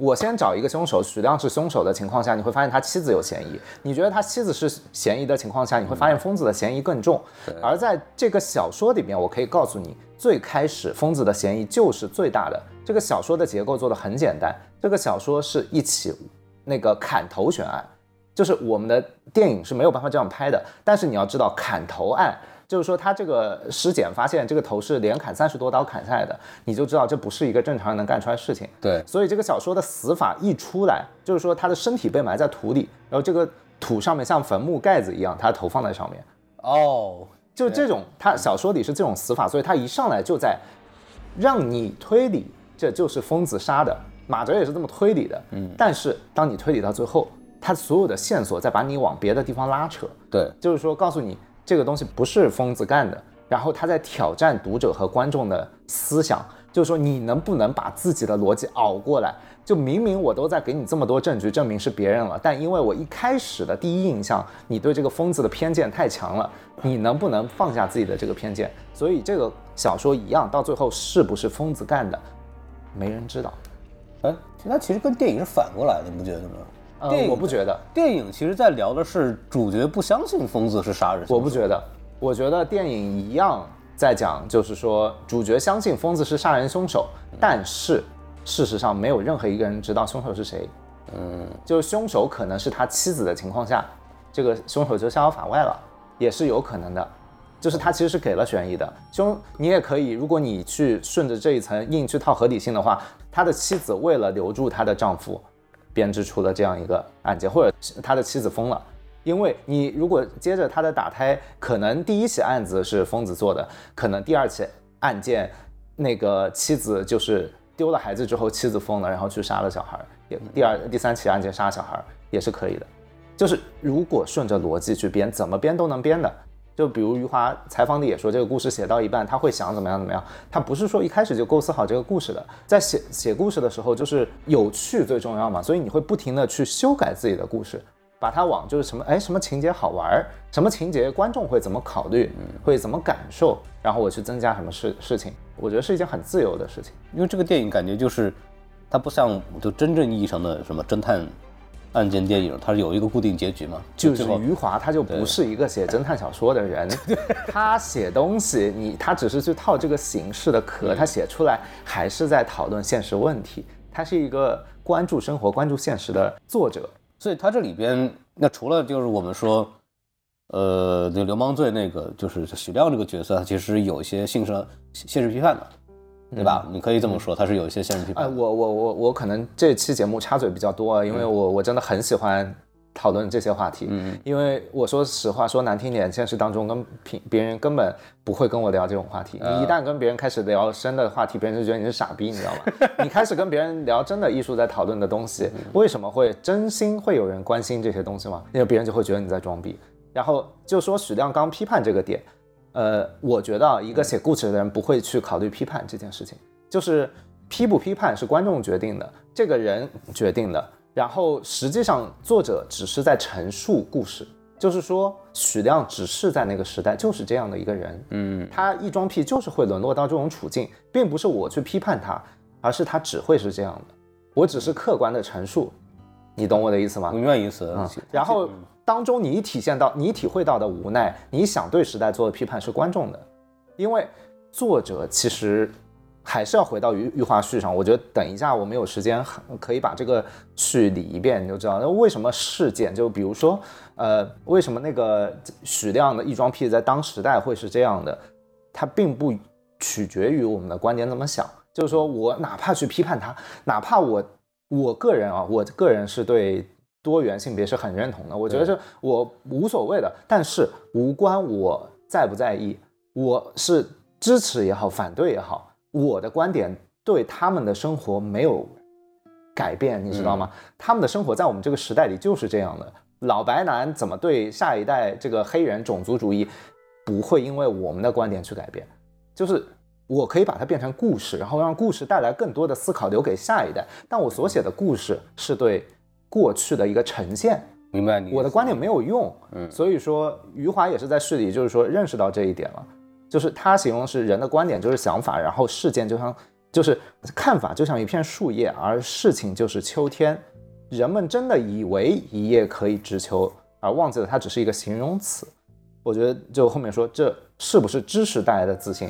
我先找一个凶手，许亮是凶手的情况下，你会发现他妻子有嫌疑。你觉得他妻子是嫌疑的情况下，你会发现疯子的嫌疑更重。而在这个小说里面，我可以告诉你，最开始疯子的嫌疑就是最大的。这个小说的结构做的很简单，这个小说是一起那个砍头悬案，就是我们的电影是没有办法这样拍的。但是你要知道，砍头案。就是说，他这个尸检发现这个头是连砍三十多刀砍下来的，你就知道这不是一个正常人能干出来的事情。对，所以这个小说的死法一出来，就是说他的身体被埋在土里，然后这个土上面像坟墓盖子一样，他头放在上面。哦，就这种，他小说里是这种死法，所以他一上来就在让你推理这就是疯子杀的，马哲也是这么推理的。嗯，但是当你推理到最后，他所有的线索在把你往别的地方拉扯。对，就是说告诉你。这个东西不是疯子干的，然后他在挑战读者和观众的思想，就是说你能不能把自己的逻辑熬过来？就明明我都在给你这么多证据证明是别人了，但因为我一开始的第一印象，你对这个疯子的偏见太强了，你能不能放下自己的这个偏见？所以这个小说一样，到最后是不是疯子干的，没人知道。哎，那其实跟电影是反过来的，你不觉得吗？电影我不觉得，电影其实在聊的是主角不相信疯子是杀人。我不觉得，我觉得电影一样在讲，就是说主角相信疯子是杀人凶手，但是事实上没有任何一个人知道凶手是谁。嗯，就是凶手可能是他妻子的情况下，这个凶手就逍遥法外了，也是有可能的。就是他其实是给了悬疑的凶，你也可以，如果你去顺着这一层硬去套合理性的话，他的妻子为了留住她的丈夫。编织出了这样一个案件，或者他的妻子疯了，因为你如果接着他的打胎，可能第一起案子是疯子做的，可能第二起案件那个妻子就是丢了孩子之后，妻子疯了，然后去杀了小孩，也第二第三起案件杀小孩也是可以的，就是如果顺着逻辑去编，怎么编都能编的。就比如余华采访里也说，这个故事写到一半，他会想怎么样怎么样。他不是说一开始就构思好这个故事的，在写写故事的时候，就是有趣最重要嘛。所以你会不停的去修改自己的故事，把它往就是什么哎什么情节好玩，什么情节观众会怎么考虑，会怎么感受，然后我去增加什么事事情。我觉得是一件很自由的事情，因为这个电影感觉就是，它不像就真正意义上的什么侦探。案件电影，它是有一个固定结局嘛？就是余华，他就不是一个写侦探小说的人，他写东西，你他只是去套这个形式的壳，他写出来还是在讨论现实问题。他是一个关注生活、关注现实的作者，所以他这里边那除了就是我们说，呃，那流氓罪那个就是许亮这个角色，其实有一些性上现实批判的。对吧？你可以这么说，它是有一些现实批判。哎，我我我我可能这期节目插嘴比较多，因为我我真的很喜欢讨论这些话题。嗯，因为我说实话，说难听点，现实当中跟平别人根本不会跟我聊这种话题。你一旦跟别人开始聊深的话题，别人就觉得你是傻逼，你知道吗？你开始跟别人聊真的艺术在讨论的东西，为什么会真心会有人关心这些东西吗？因为别人就会觉得你在装逼。然后就说许亮刚批判这个点。呃，我觉得一个写故事的人不会去考虑批判这件事情，就是批不批判是观众决定的，这个人决定的。然后实际上作者只是在陈述故事，就是说许亮只是在那个时代就是这样的一个人，嗯，他一装屁就是会沦落到这种处境，并不是我去批判他，而是他只会是这样的，我只是客观的陈述，你懂我的意思吗？明白意思。然后。当中你体现到你体会到的无奈，你想对时代做的批判是观众的，因为作者其实还是要回到余余华序上。我觉得等一下我们有时间可以把这个序理一遍，你就知道那为什么事件，就比如说呃，为什么那个许亮的异装癖在当时代会是这样的，它并不取决于我们的观点怎么想，就是说我哪怕去批判他，哪怕我我个人啊，我个人是对。多元性别是很认同的，我觉得是我无所谓的，但是无关我在不在意，我是支持也好，反对也好，我的观点对他们的生活没有改变，你知道吗？他们的生活在我们这个时代里就是这样的。老白男怎么对下一代这个黑人种族主义，不会因为我们的观点去改变，就是我可以把它变成故事，然后让故事带来更多的思考，留给下一代。但我所写的故事是对过去的一个呈现，明白你我的观点没有用，嗯，所以说余华也是在序里就是说认识到这一点了，就是他形容是人的观点就是想法，然后事件就像就是看法就像一片树叶，而事情就是秋天，人们真的以为一叶可以知秋，而忘记了它只是一个形容词。我觉得就后面说这是不是知识带来的自信，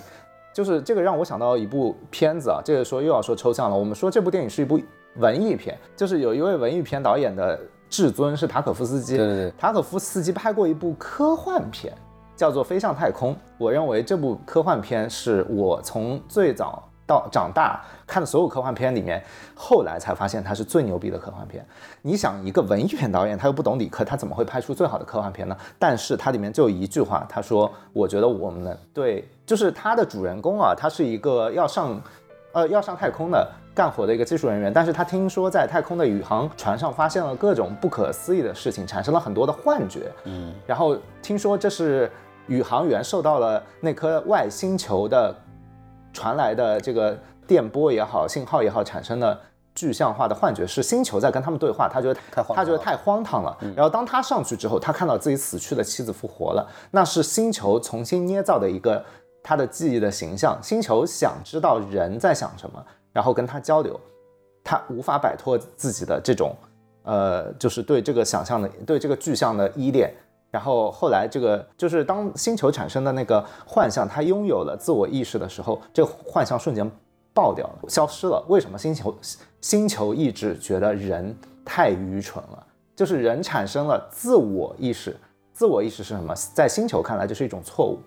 就是这个让我想到一部片子啊，这个说又要说抽象了。我们说这部电影是一部文艺片，就是有一位文艺片导演的至尊是塔可夫斯基，对对对，塔可夫斯基拍过一部科幻片，叫做《飞向太空》。我认为这部科幻片是我从最早。到长大看的所有科幻片里面，后来才发现它是最牛逼的科幻片。你想，一个文艺片导演，他又不懂理科，他怎么会拍出最好的科幻片呢？但是它里面就一句话，他说：“我觉得我们对，就是他的主人公啊，他是一个要上，呃，要上太空的干活的一个技术人员，但是他听说在太空的宇航船上发现了各种不可思议的事情，产生了很多的幻觉。嗯，然后听说这是宇航员受到了那颗外星球的。”传来的这个电波也好，信号也好，产生的具象化的幻觉是星球在跟他们对话。他觉得他觉得太荒唐了。然后当他上去之后，他看到自己死去的妻子复活了，那是星球重新捏造的一个他的记忆的形象。星球想知道人在想什么，然后跟他交流，他无法摆脱自己的这种呃，就是对这个想象的对这个具象的依恋。然后后来，这个就是当星球产生的那个幻象，它拥有了自我意识的时候，这个幻象瞬间爆掉了，消失了。为什么星球星球意志觉得人太愚蠢了？就是人产生了自我意识，自我意识是什么？在星球看来就是一种错误。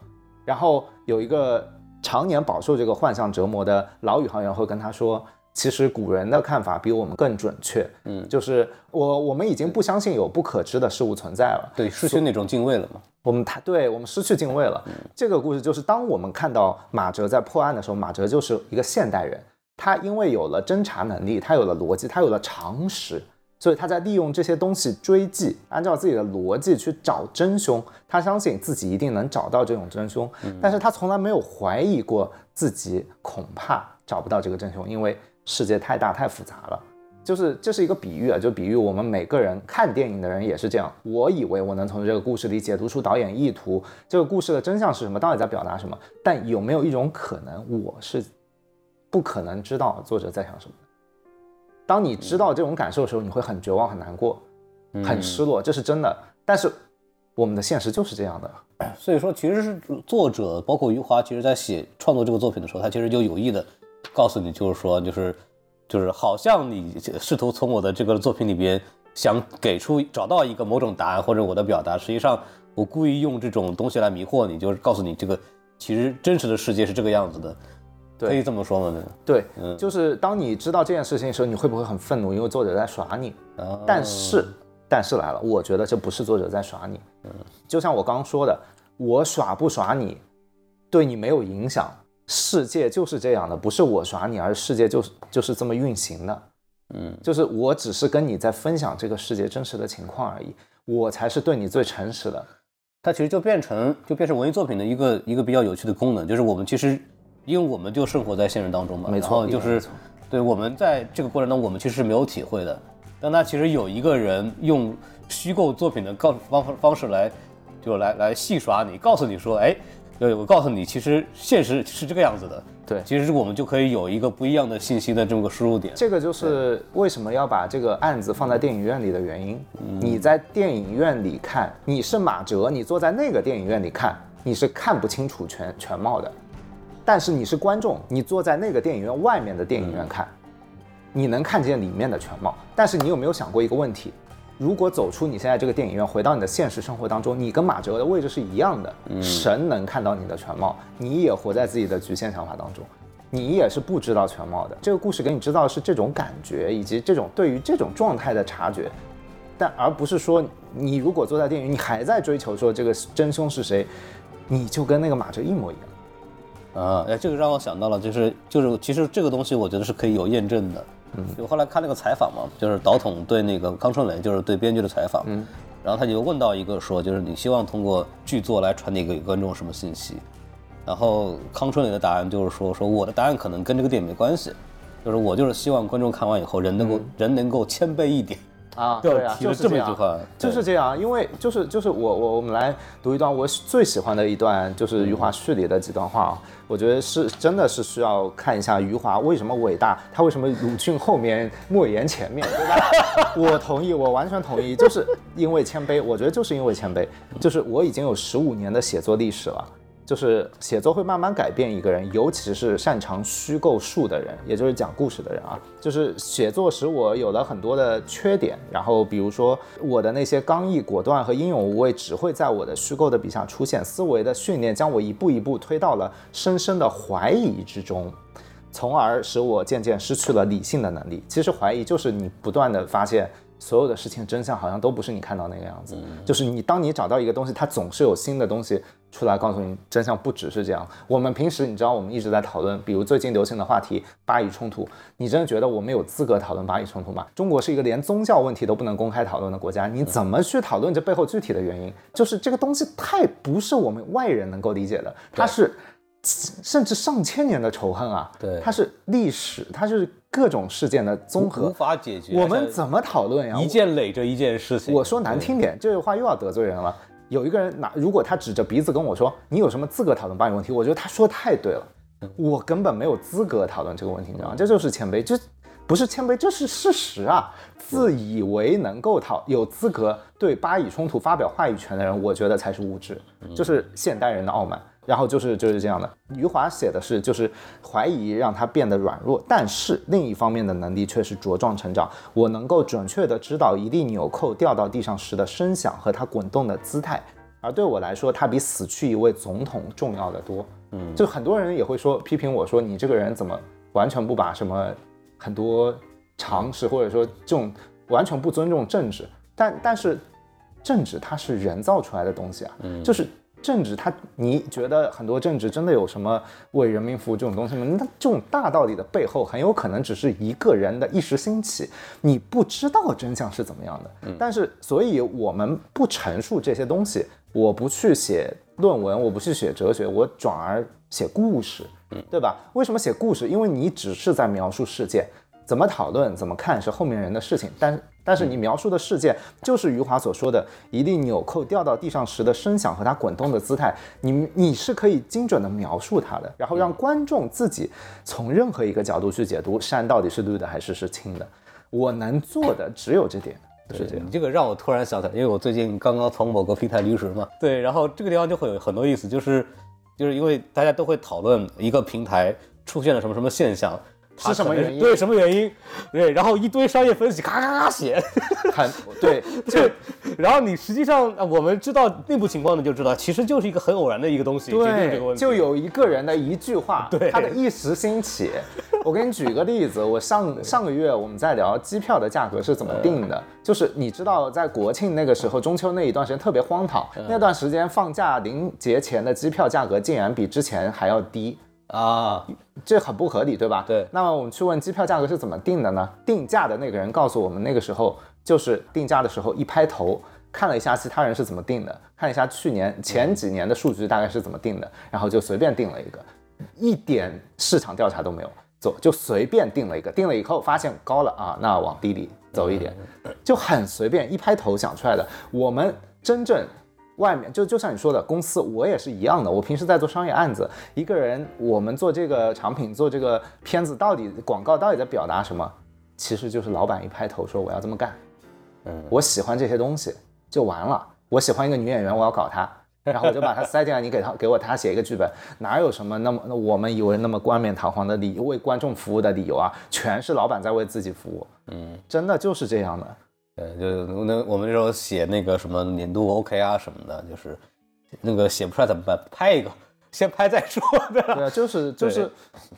然后有一个常年饱受这个幻象折磨的老宇航员会跟他说。其实古人的看法比我们更准确，嗯，就是我我们已经不相信有不可知的事物存在了，对，失去那种敬畏了嘛。我们太对我们失去敬畏了。这个故事就是当我们看到马哲在破案的时候，马哲就是一个现代人，他因为有了侦查能力，他有了逻辑，他有了常识，所以他在利用这些东西追迹，按照自己的逻辑去找真凶。他相信自己一定能找到这种真凶，但是他从来没有怀疑过自己恐怕找不到这个真凶，因为。世界太大太复杂了，就是这是一个比喻啊，就比喻我们每个人看电影的人也是这样。我以为我能从这个故事里解读出导演意图，这个故事的真相是什么，到底在表达什么？但有没有一种可能，我是不可能知道作者在想什么？当你知道这种感受的时候，你会很绝望、很难过、很失落，这是真的。但是我们的现实就是这样的，所以说，其实是作者包括余华，其实在写创作这个作品的时候，他其实就有意的。告诉你，就是说，就是，就是，好像你试图从我的这个作品里边想给出找到一个某种答案或者我的表达，实际上我故意用这种东西来迷惑你，就是告诉你这个其实真实的世界是这个样子的，可以这么说吗？对，嗯，就是当你知道这件事情的时候，你会不会很愤怒？因为作者在耍你。但是，但是来了，我觉得这不是作者在耍你。嗯，就像我刚刚说的，我耍不耍你，对你没有影响。世界就是这样的，不是我耍你，而是世界就是就是这么运行的。嗯，就是我只是跟你在分享这个世界真实的情况而已，我才是对你最诚实的。它其实就变成就变成文艺作品的一个一个比较有趣的功能，就是我们其实因为我们就生活在现实当中嘛，没错，就是对我们在这个过程中我们其实是没有体会的，但他其实有一个人用虚构作品的告方方式来就来来戏耍你，告诉你说，哎。对，我告诉你，其实现实是这个样子的。对，其实我们就可以有一个不一样的信息的这么个输入点。这个就是为什么要把这个案子放在电影院里的原因。你在电影院里看，你是马哲，你坐在那个电影院里看，你是看不清楚全全貌的。但是你是观众，你坐在那个电影院外面的电影院看，你能看见里面的全貌。但是你有没有想过一个问题？如果走出你现在这个电影院，回到你的现实生活当中，你跟马哲的位置是一样的。神能看到你的全貌，你也活在自己的局限想法当中，你也是不知道全貌的。这个故事给你知道的是这种感觉，以及这种对于这种状态的察觉，但而不是说你如果坐在电影，你还在追求说这个真凶是谁，你就跟那个马哲一模一样。啊，哎，这个让我想到了，就是就是，其实这个东西我觉得是可以有验证的。就后来看那个采访嘛，就是导筒对那个康春雷，就是对编剧的采访。嗯，然后他就问到一个说，就是你希望通过剧作来传递给观众什么信息？然后康春磊的答案就是说，说我的答案可能跟这个电影没关系，就是我就是希望观众看完以后人能够人能够谦卑一点。啊，对啊，就是这么一句话，就是这样。因为就是就是我我我们来读一段我最喜欢的一段，就是余华序里的几段话啊。我觉得是真的是需要看一下余华为什么伟大，他为什么鲁迅后面莫言前面，对吧？我同意，我完全同意，就是因为谦卑。我觉得就是因为谦卑，就是我已经有十五年的写作历史了。就是写作会慢慢改变一个人，尤其是擅长虚构术的人，也就是讲故事的人啊。就是写作使我有了很多的缺点，然后比如说我的那些刚毅果断和英勇无畏，只会在我的虚构的笔下出现。思维的训练将我一步一步推到了深深的怀疑之中，从而使我渐渐失去了理性的能力。其实怀疑就是你不断的发现。所有的事情真相好像都不是你看到那个样子，就是你当你找到一个东西，它总是有新的东西出来告诉你真相不只是这样。我们平时你知道我们一直在讨论，比如最近流行的话题巴以冲突，你真的觉得我们有资格讨论巴以冲突吗？中国是一个连宗教问题都不能公开讨论的国家，你怎么去讨论这背后具体的原因？就是这个东西太不是我们外人能够理解的，它是。甚至上千年的仇恨啊，对，它是历史，它是各种事件的综合，无法解决。我们怎么讨论呀？一件累着一件事情。我说难听点，这句话又要得罪人了。有一个人拿，如果他指着鼻子跟我说：“你有什么资格讨论巴以问题？”我觉得他说太对了，我根本没有资格讨论这个问题，你知道吗？这就是谦卑，这不是谦卑，这是事实啊！自以为能够讨有资格对巴以冲突发表话语权的人，我觉得才是无知，就是现代人的傲慢。然后就是就是这样的，余华写的是就是怀疑让他变得软弱，但是另一方面的能力却是茁壮成长。我能够准确的知道一粒纽扣掉到地上时的声响和它滚动的姿态，而对我来说，它比死去一位总统重要的多。嗯，就很多人也会说批评我说你这个人怎么完全不把什么很多常识或者说这种完全不尊重政治，但但是政治它是人造出来的东西啊，就是。政治，他你觉得很多政治真的有什么为人民服务这种东西吗？那这种大道理的背后，很有可能只是一个人的一时兴起，你不知道真相是怎么样的。嗯，但是，所以我们不陈述这些东西，我不去写论文，我不去写哲学，我转而写故事，嗯，对吧？为什么写故事？因为你只是在描述事件，怎么讨论、怎么看是后面人的事情，但。但是你描述的事件就是余华所说的一粒纽扣掉到地上时的声响和它滚动的姿态，你你是可以精准的描述它的，然后让观众自己从任何一个角度去解读山到底是绿的还是是青的。我能做的只有这点，是这样。你这个让我突然想起来，因为我最近刚刚从某个平台离职嘛，对，然后这个地方就会有很多意思，就是就是因为大家都会讨论一个平台出现了什么什么现象。是什么原因？对，什么原因？对，然后一堆商业分析，咔咔咔写，很对，就，然后你实际上我们知道内部情况呢，就知道其实就是一个很偶然的一个东西，对，就有一个人的一句话，对，他的一时兴起。我给你举个例子，我上上个月我们在聊机票的价格是怎么定的，就是你知道在国庆那个时候，中秋那一段时间特别荒唐，那段时间放假临节前的机票价格竟然比之前还要低。啊，这很不合理，对吧？对。那么我们去问机票价格是怎么定的呢？定价的那个人告诉我们，那个时候就是定价的时候一拍头，看了一下其他人是怎么定的，看一下去年前几年的数据大概是怎么定的，然后就随便定了一个，一点市场调查都没有做，就随便定了一个。定了以后发现高了啊，那往低里走一点，就很随便一拍头想出来的。我们真正。外面就就像你说的，公司我也是一样的。我平时在做商业案子，一个人我们做这个产品，做这个片子，到底广告到底在表达什么？其实就是老板一拍头说我要这么干，嗯，我喜欢这些东西就完了。我喜欢一个女演员，我要搞她，然后我就把她塞进来，你给她给我她写一个剧本，哪有什么那么那我们以为那么冠冕堂皇的理为观众服务的理由啊？全是老板在为自己服务，嗯，真的就是这样的。对，就那我们那时候写那个什么年度 OK 啊什么的，就是那个写不出来怎么办？拍一个，先拍再说。对，就是就是，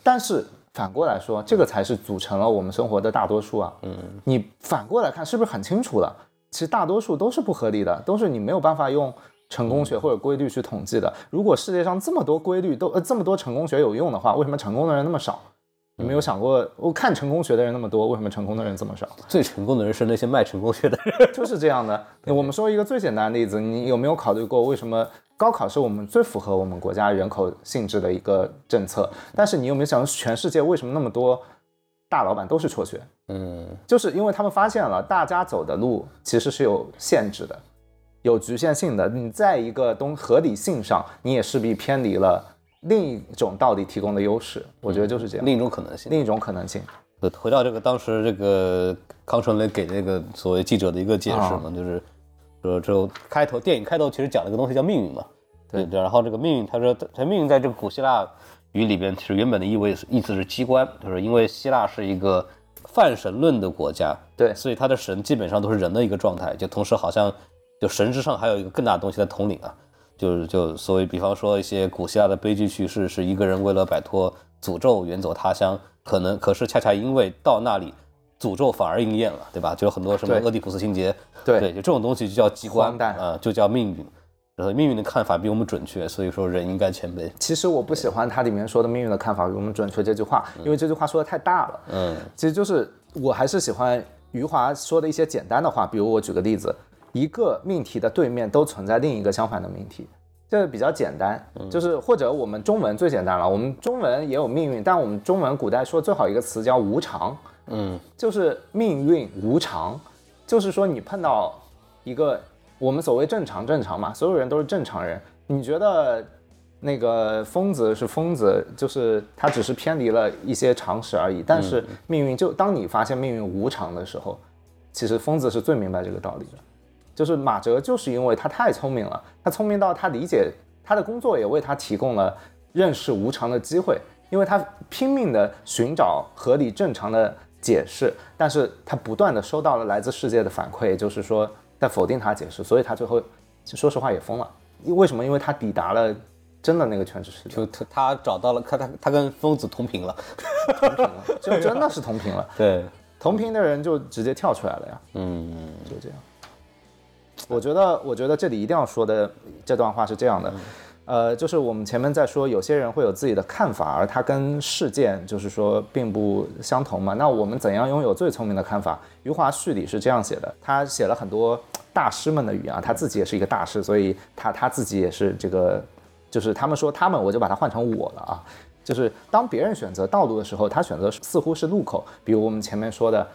但是反过来说，这个才是组成了我们生活的大多数啊。嗯，你反过来看，是不是很清楚了？其实大多数都是不合理的，都是你没有办法用成功学或者规律去统计的。如果世界上这么多规律都呃这么多成功学有用的话，为什么成功的人那么少？你没有想过，我看成功学的人那么多，为什么成功的人这么少？最成功的人是那些卖成功学的人，就是这样的。我们说一个最简单的例子，你有没有考虑过，为什么高考是我们最符合我们国家人口性质的一个政策？但是你有没有想，全世界为什么那么多大老板都是辍学？嗯，就是因为他们发现了，大家走的路其实是有限制的，有局限性的。你在一个东合理性上，你也势必偏离了。另一种道理提供的优势，我觉得就是这样。另一种可能性，另一种可能性。回到这个当时这个康春雷给那个所谓记者的一个解释嘛，就是说这开头电影开头其实讲了个东西叫命运嘛。对对。然后这个命运，他说他命运在这个古希腊语里边，其实原本的意味意思是机关，就是因为希腊是一个泛神论的国家，对，所以他的神基本上都是人的一个状态，就同时好像就神之上还有一个更大的东西在统领啊。就是就所谓，比方说一些古希腊的悲剧叙事，是一个人为了摆脱诅咒远走他乡，可能可是恰恰因为到那里，诅咒反而应验了，对吧？就有很多什么俄狄浦斯情节，对对，就这种东西就叫机关啊，就叫命运。然后命运的看法比我们准确，所以说人应该谦卑。其实我不喜欢它里面说的命运的看法比我们准确这句话，因为这句话说的太大了。嗯，其实就是我还是喜欢余华说的一些简单的话，比如我举个例子。一个命题的对面都存在另一个相反的命题，这比较简单，就是或者我们中文最简单了，我们中文也有命运，但我们中文古代说最好一个词叫无常，嗯，就是命运无常，就是说你碰到一个我们所谓正常正常嘛，所有人都是正常人，你觉得那个疯子是疯子，就是他只是偏离了一些常识而已，但是命运就当你发现命运无常的时候，其实疯子是最明白这个道理的。就是马哲，就是因为他太聪明了，他聪明到他理解他的工作也为他提供了认识无常的机会，因为他拼命的寻找合理正常的解释，但是他不断的收到了来自世界的反馈，就是说在否定他解释，所以他最后说实话也疯了。为什么？因为他抵达了真的那个全知世界，就他他找到了，他他他跟疯子同频了，同频了，就真的是同频了。对，同频的人就直接跳出来了呀。嗯，就这样。我觉得，我觉得这里一定要说的这段话是这样的，呃，就是我们前面在说，有些人会有自己的看法，而他跟事件就是说并不相同嘛。那我们怎样拥有最聪明的看法？余华序里是这样写的，他写了很多大师们的语言啊，他自己也是一个大师，所以他他自己也是这个，就是他们说他们，我就把它换成我了啊。就是当别人选择道路的时候，他选择似乎是路口，比如我们前面说的。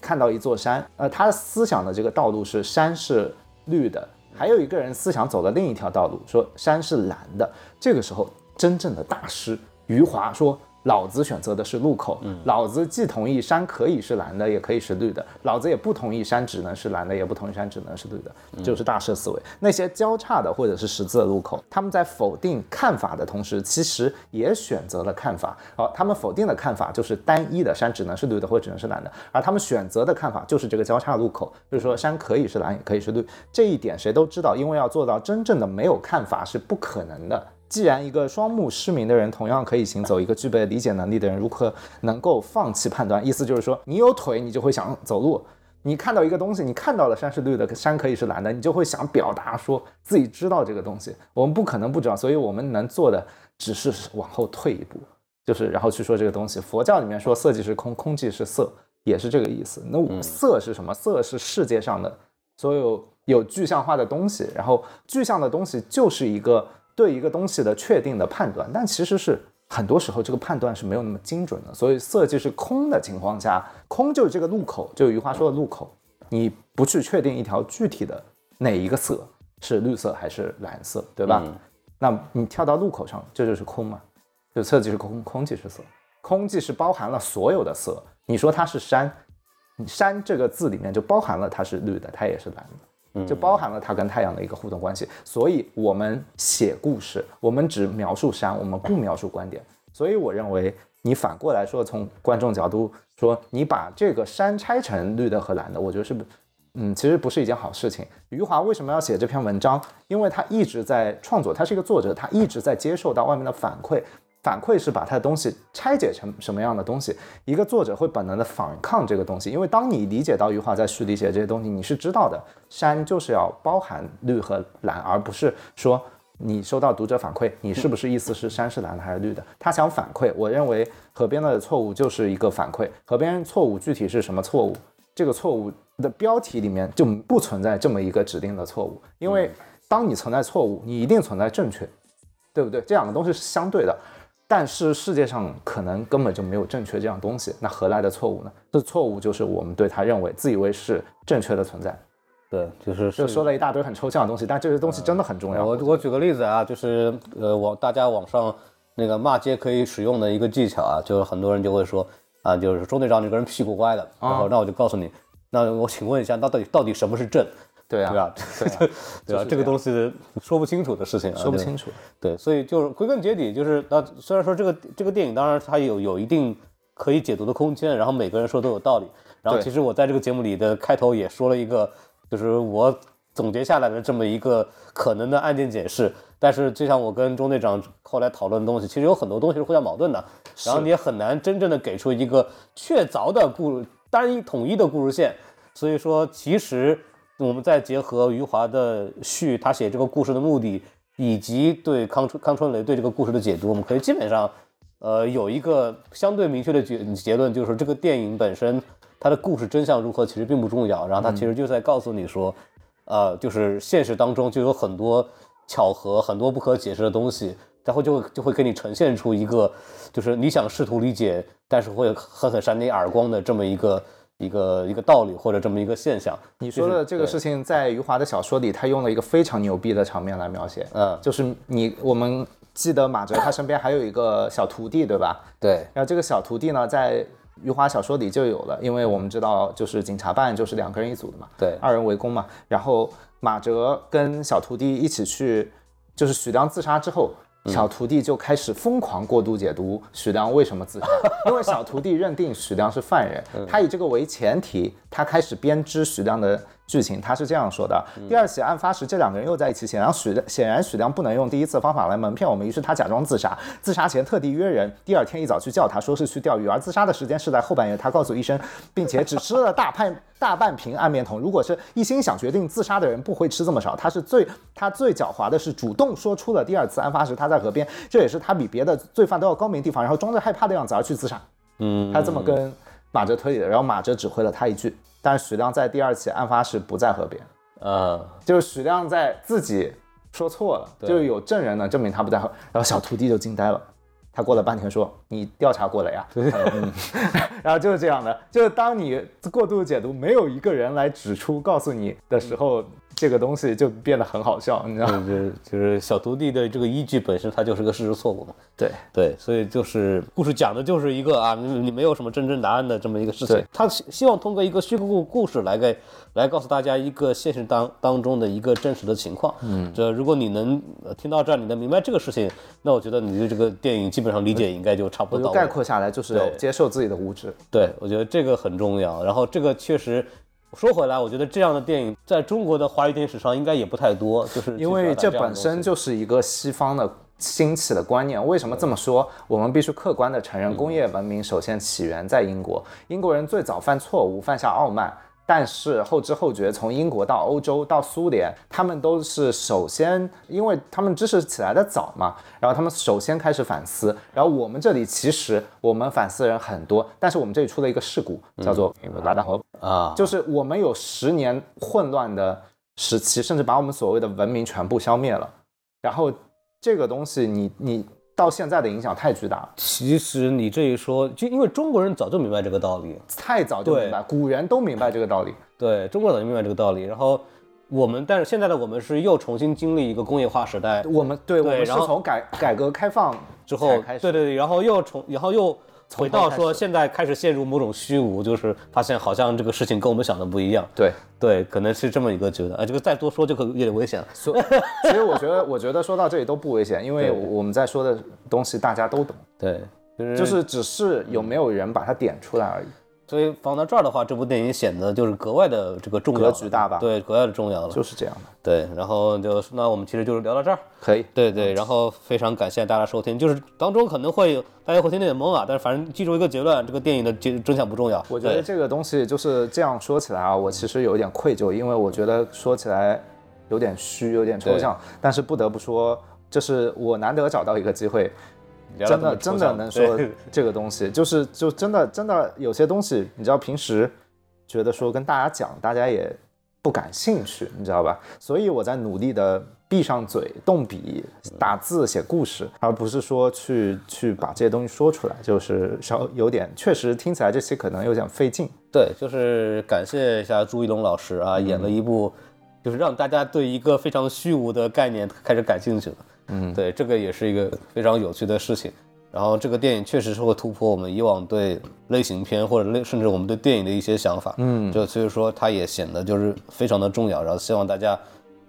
看到一座山，呃，他的思想的这个道路是山是绿的，还有一个人思想走了另一条道路，说山是蓝的。这个时候，真正的大师余华说。老子选择的是路口，老子既同意山可以是蓝的，也可以是绿的，老子也不同意山只能是蓝的，也不同意山只能是绿的，就是大师思维。那些交叉的或者是十字的路口，他们在否定看法的同时，其实也选择了看法。好，他们否定的看法就是单一的山只能是绿的或者只能是蓝的，而他们选择的看法就是这个交叉路口，就是说山可以是蓝，也可以是绿。这一点谁都知道，因为要做到真正的没有看法是不可能的。既然一个双目失明的人同样可以行走，一个具备理解能力的人如何能够放弃判断？意思就是说，你有腿，你就会想走路；你看到一个东西，你看到了山是绿的，山可以是蓝的，你就会想表达说自己知道这个东西。我们不可能不知道，所以我们能做的只是往后退一步，就是然后去说这个东西。佛教里面说色即是空，空即是色，也是这个意思。那色是什么？色是世界上的所有有具象化的东西，然后具象的东西就是一个。对一个东西的确定的判断，但其实是很多时候这个判断是没有那么精准的。所以色即是空的情况下，空就是这个路口，就余华说的路口，你不去确定一条具体的哪一个色是绿色还是蓝色，对吧？那你跳到路口上，这就是空嘛？就色即是空，空即是色，空即是包含了所有的色。你说它是山，山这个字里面就包含了它是绿的，它也是蓝的。就包含了它跟太阳的一个互动关系，所以我们写故事，我们只描述山，我们不描述观点。所以我认为，你反过来说，从观众角度说，你把这个山拆成绿的和蓝的，我觉得是，嗯，其实不是一件好事情。余华为什么要写这篇文章？因为他一直在创作，他是一个作者，他一直在接受到外面的反馈。反馈是把他的东西拆解成什么样的东西，一个作者会本能的反抗这个东西，因为当你理解到余华在序里写这些东西，你是知道的，山就是要包含绿和蓝，而不是说你收到读者反馈，你是不是意思是山是蓝的还是绿的？他想反馈，我认为河边的错误就是一个反馈。河边错误具体是什么错误？这个错误的标题里面就不存在这么一个指定的错误，因为当你存在错误，你一定存在正确，对不对？这两个东西是相对的。但是世界上可能根本就没有正确这样东西，那何来的错误呢？这错误就是我们对他认为自以为是正确的存在。对，就是就说了一大堆很抽象的东西，但这些东西真的很重要。我我举个例子啊，就是呃，网大家网上那个骂街可以使用的一个技巧啊，就是很多人就会说啊，就是中队长你个人屁股歪的，然后那我就告诉你，那我请问一下，那到底到底什么是正？对啊，对吧？对 吧？这个东西说不清楚的事情啊，说不清楚。对，所以就是归根结底就是那虽然说这个这个电影当然它有有一定可以解读的空间，然后每个人说都有道理，然后其实我在这个节目里的开头也说了一个。就是我总结下来的这么一个可能的案件解释，但是就像我跟钟队长后来讨论的东西，其实有很多东西是互相矛盾的，然后你也很难真正的给出一个确凿的故单一统一的故事线。所以说，其实我们再结合余华的序，他写这个故事的目的，以及对康春康春雷对这个故事的解读，我们可以基本上，呃，有一个相对明确的结结论，就是这个电影本身。它的故事真相如何其实并不重要，然后他其实就在告诉你说，呃，就是现实当中就有很多巧合，很多不可解释的东西，然后就就会给你呈现出一个，就是你想试图理解，但是会狠狠扇你耳光的这么一个一个一个道理或者这么一个现象。你说的这个事情在余华的小说里，他用了一个非常牛逼的场面来描写，嗯，就是你我们记得马哲他身边还有一个小徒弟，对吧？对，然后这个小徒弟呢，在余华小说里就有了，因为我们知道，就是警察办就是两个人一组的嘛，对，二人围攻嘛。然后马哲跟小徒弟一起去，就是许亮自杀之后，小徒弟就开始疯狂过度解读许良为什么自杀，因为小徒弟认定许良是犯人，他以这个为前提，他开始编织许良的。剧情他是这样说的：第二起案发时，这两个人又在一起。显然许显然许亮不能用第一次方法来蒙骗我们，于是他假装自杀。自杀前特地约人，第二天一早去叫他，说是去钓鱼。而自杀的时间是在后半夜。他告诉医生，并且只吃了大半 大半瓶安眠酮。如果是一心想决定自杀的人，不会吃这么少。他是最他最狡猾的是主动说出了第二次案发时他在河边，这也是他比别的罪犯都要高明的地方。然后装着害怕的样子而去自杀。嗯，他这么跟马哲推理的。然后马哲指挥了他一句，但是许亮在第二起案发时不在河边。呃，就是许亮在自己说错了，就有证人呢证明他不在河，然后小徒弟就惊呆了，他过了半天说：“你调查过了呀？” 然后就是这样的，就是当你过度解读，没有一个人来指出告诉你的时候。这个东西就变得很好笑，你知道吗？就是就是小徒弟的这个依据本身，它就是个事实错误嘛。对对，所以就是故事讲的就是一个啊，你你没有什么真正答案的这么一个事情。他希望通过一个虚构故事来给来告诉大家一个现实当当中的一个真实的情况。嗯，这如果你能听到这儿，你能明白这个事情，那我觉得你对这个电影基本上理解应该就差不多。概括下来就是接受自己的无知。对，我觉得这个很重要。然后这个确实。说回来，我觉得这样的电影在中国的华语电影史上应该也不太多，就是因为这本身就是一个西方的兴起的观念。为什么这么说？我们必须客观的承认，工业文明首先起源在英国，英国人最早犯错误，犯下傲慢。但是后知后觉，从英国到欧洲到苏联，他们都是首先，因为他们知识起来的早嘛，然后他们首先开始反思。然后我们这里其实我们反思人很多，但是我们这里出了一个事故，叫做拉大河啊，就是我们有十年混乱的时期，甚至把我们所谓的文明全部消灭了。然后这个东西，你你。到现在的影响太巨大了。其实你这一说，就因为中国人早就明白这个道理，太早就明白，古人都明白这个道理。对，中国早就明白这个道理。然后我们，但是现在的我们是又重新经历一个工业化时代。我们对，我们是从改改革开放之后，对对对，然后又重，然后又。回到说，现在开始陷入某种虚无，就是发现好像这个事情跟我们想的不一样。对对，可能是这么一个觉得。啊，这个再多说就可有点危险了。所其实我觉得，我觉得说到这里都不危险，因为我们在说的东西大家都懂。对，就是只是有没有人把它点出来而已。所以放到这儿的话，这部电影显得就是格外的这个重要，格局大吧？对，格外的重要了。就是这样的。对，然后就那我们其实就是聊到这儿，可以。对对，然后非常感谢大家收听，就是当中可能会大家会听得有点懵啊，但是反正记住一个结论，这个电影的真真相不重要。我觉得这个东西就是这样说起来啊，我其实有一点愧疚，因为我觉得说起来有点虚，有点抽象。但是不得不说，这是我难得找到一个机会，真的真的能说 这个东西，就是就真的真的有些东西，你知道平时觉得说跟大家讲，大家也不感兴趣，你知道吧？所以我在努力的。闭上嘴，动笔打字写故事，而不是说去去把这些东西说出来，就是稍有点，确实听起来这些可能有点费劲。对，就是感谢一下朱一龙老师啊，演了一部，就是让大家对一个非常虚无的概念开始感兴趣了。嗯，对，这个也是一个非常有趣的事情。然后这个电影确实是会突破我们以往对类型片或者类甚至我们对电影的一些想法。嗯，就所以说它也显得就是非常的重要。然后希望大家。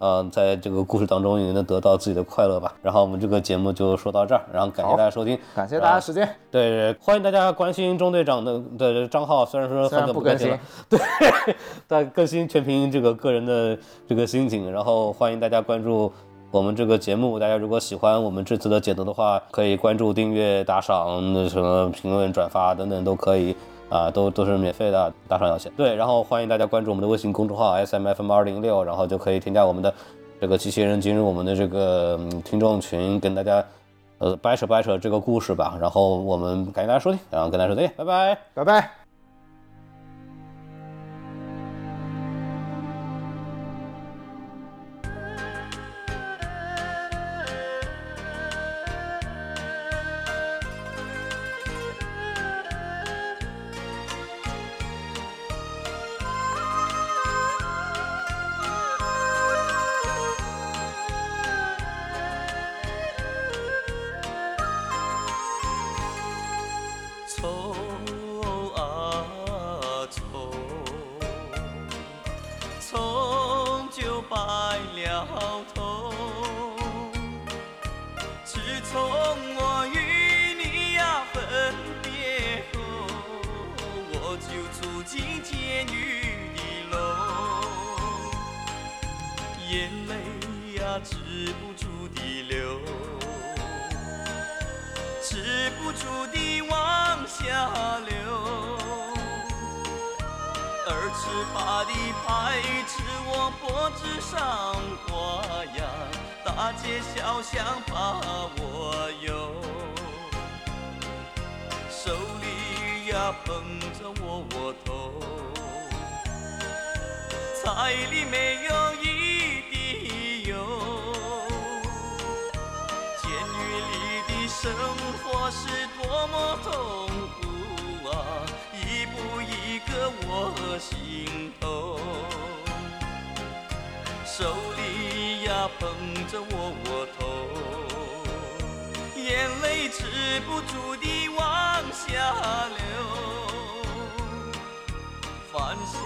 嗯，在这个故事当中也能得到自己的快乐吧。然后我们这个节目就说到这儿，然后感谢大家收听，感谢大家时间。对，欢迎大家关心中队长的的账号，虽然说很久不更新，对，但更新全凭这个个人的这个心情。然后欢迎大家关注我们这个节目，大家如果喜欢我们这次的解读的话，可以关注、订阅、打赏、那什么评论、转发等等都可以。啊，都都是免费的，打赏要钱。对，然后欢迎大家关注我们的微信公众号 S M F M 二零六，然后就可以添加我们的这个机器人进入我们的这个听众群，跟大家呃掰扯掰扯这个故事吧。然后我们感谢大家收听，然后跟大家说再见，拜拜，拜拜。街小巷把我游，手里呀捧着窝窝头，菜里没有一滴油，监狱里的生活是多么痛苦啊，一步一个卧止不住的往下流犯下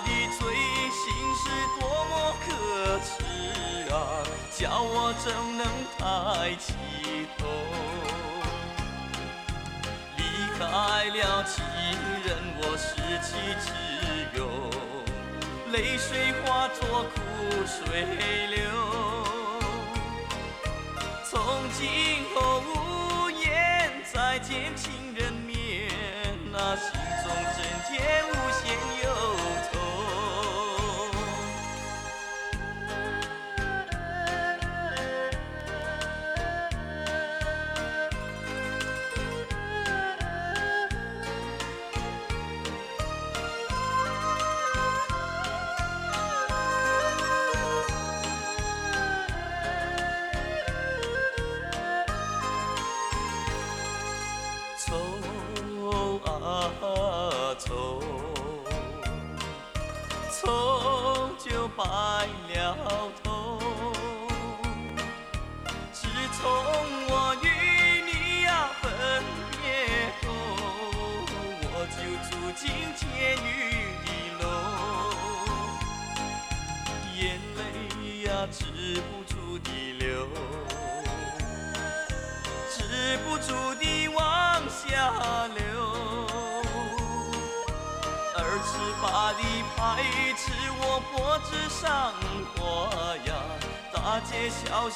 的罪行是多么可耻啊！叫我怎能抬起头？离开了亲人我失去自由泪水化作苦水流。从今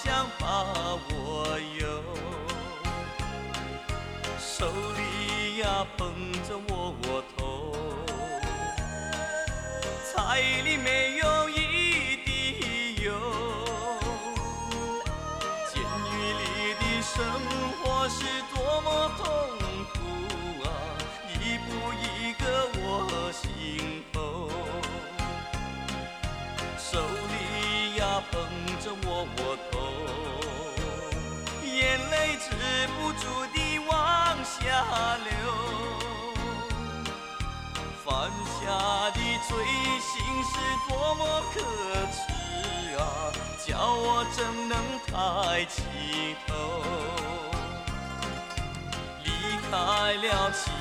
相逢下的罪行是多么可耻啊！叫我怎能抬起头？离开了情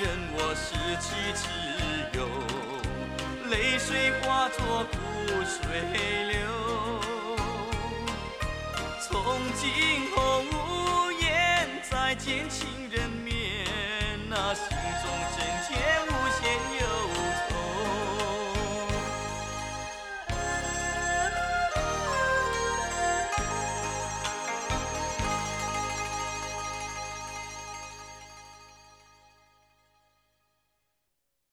人，我失去自由，泪水化作苦水流。从今后无言再见情人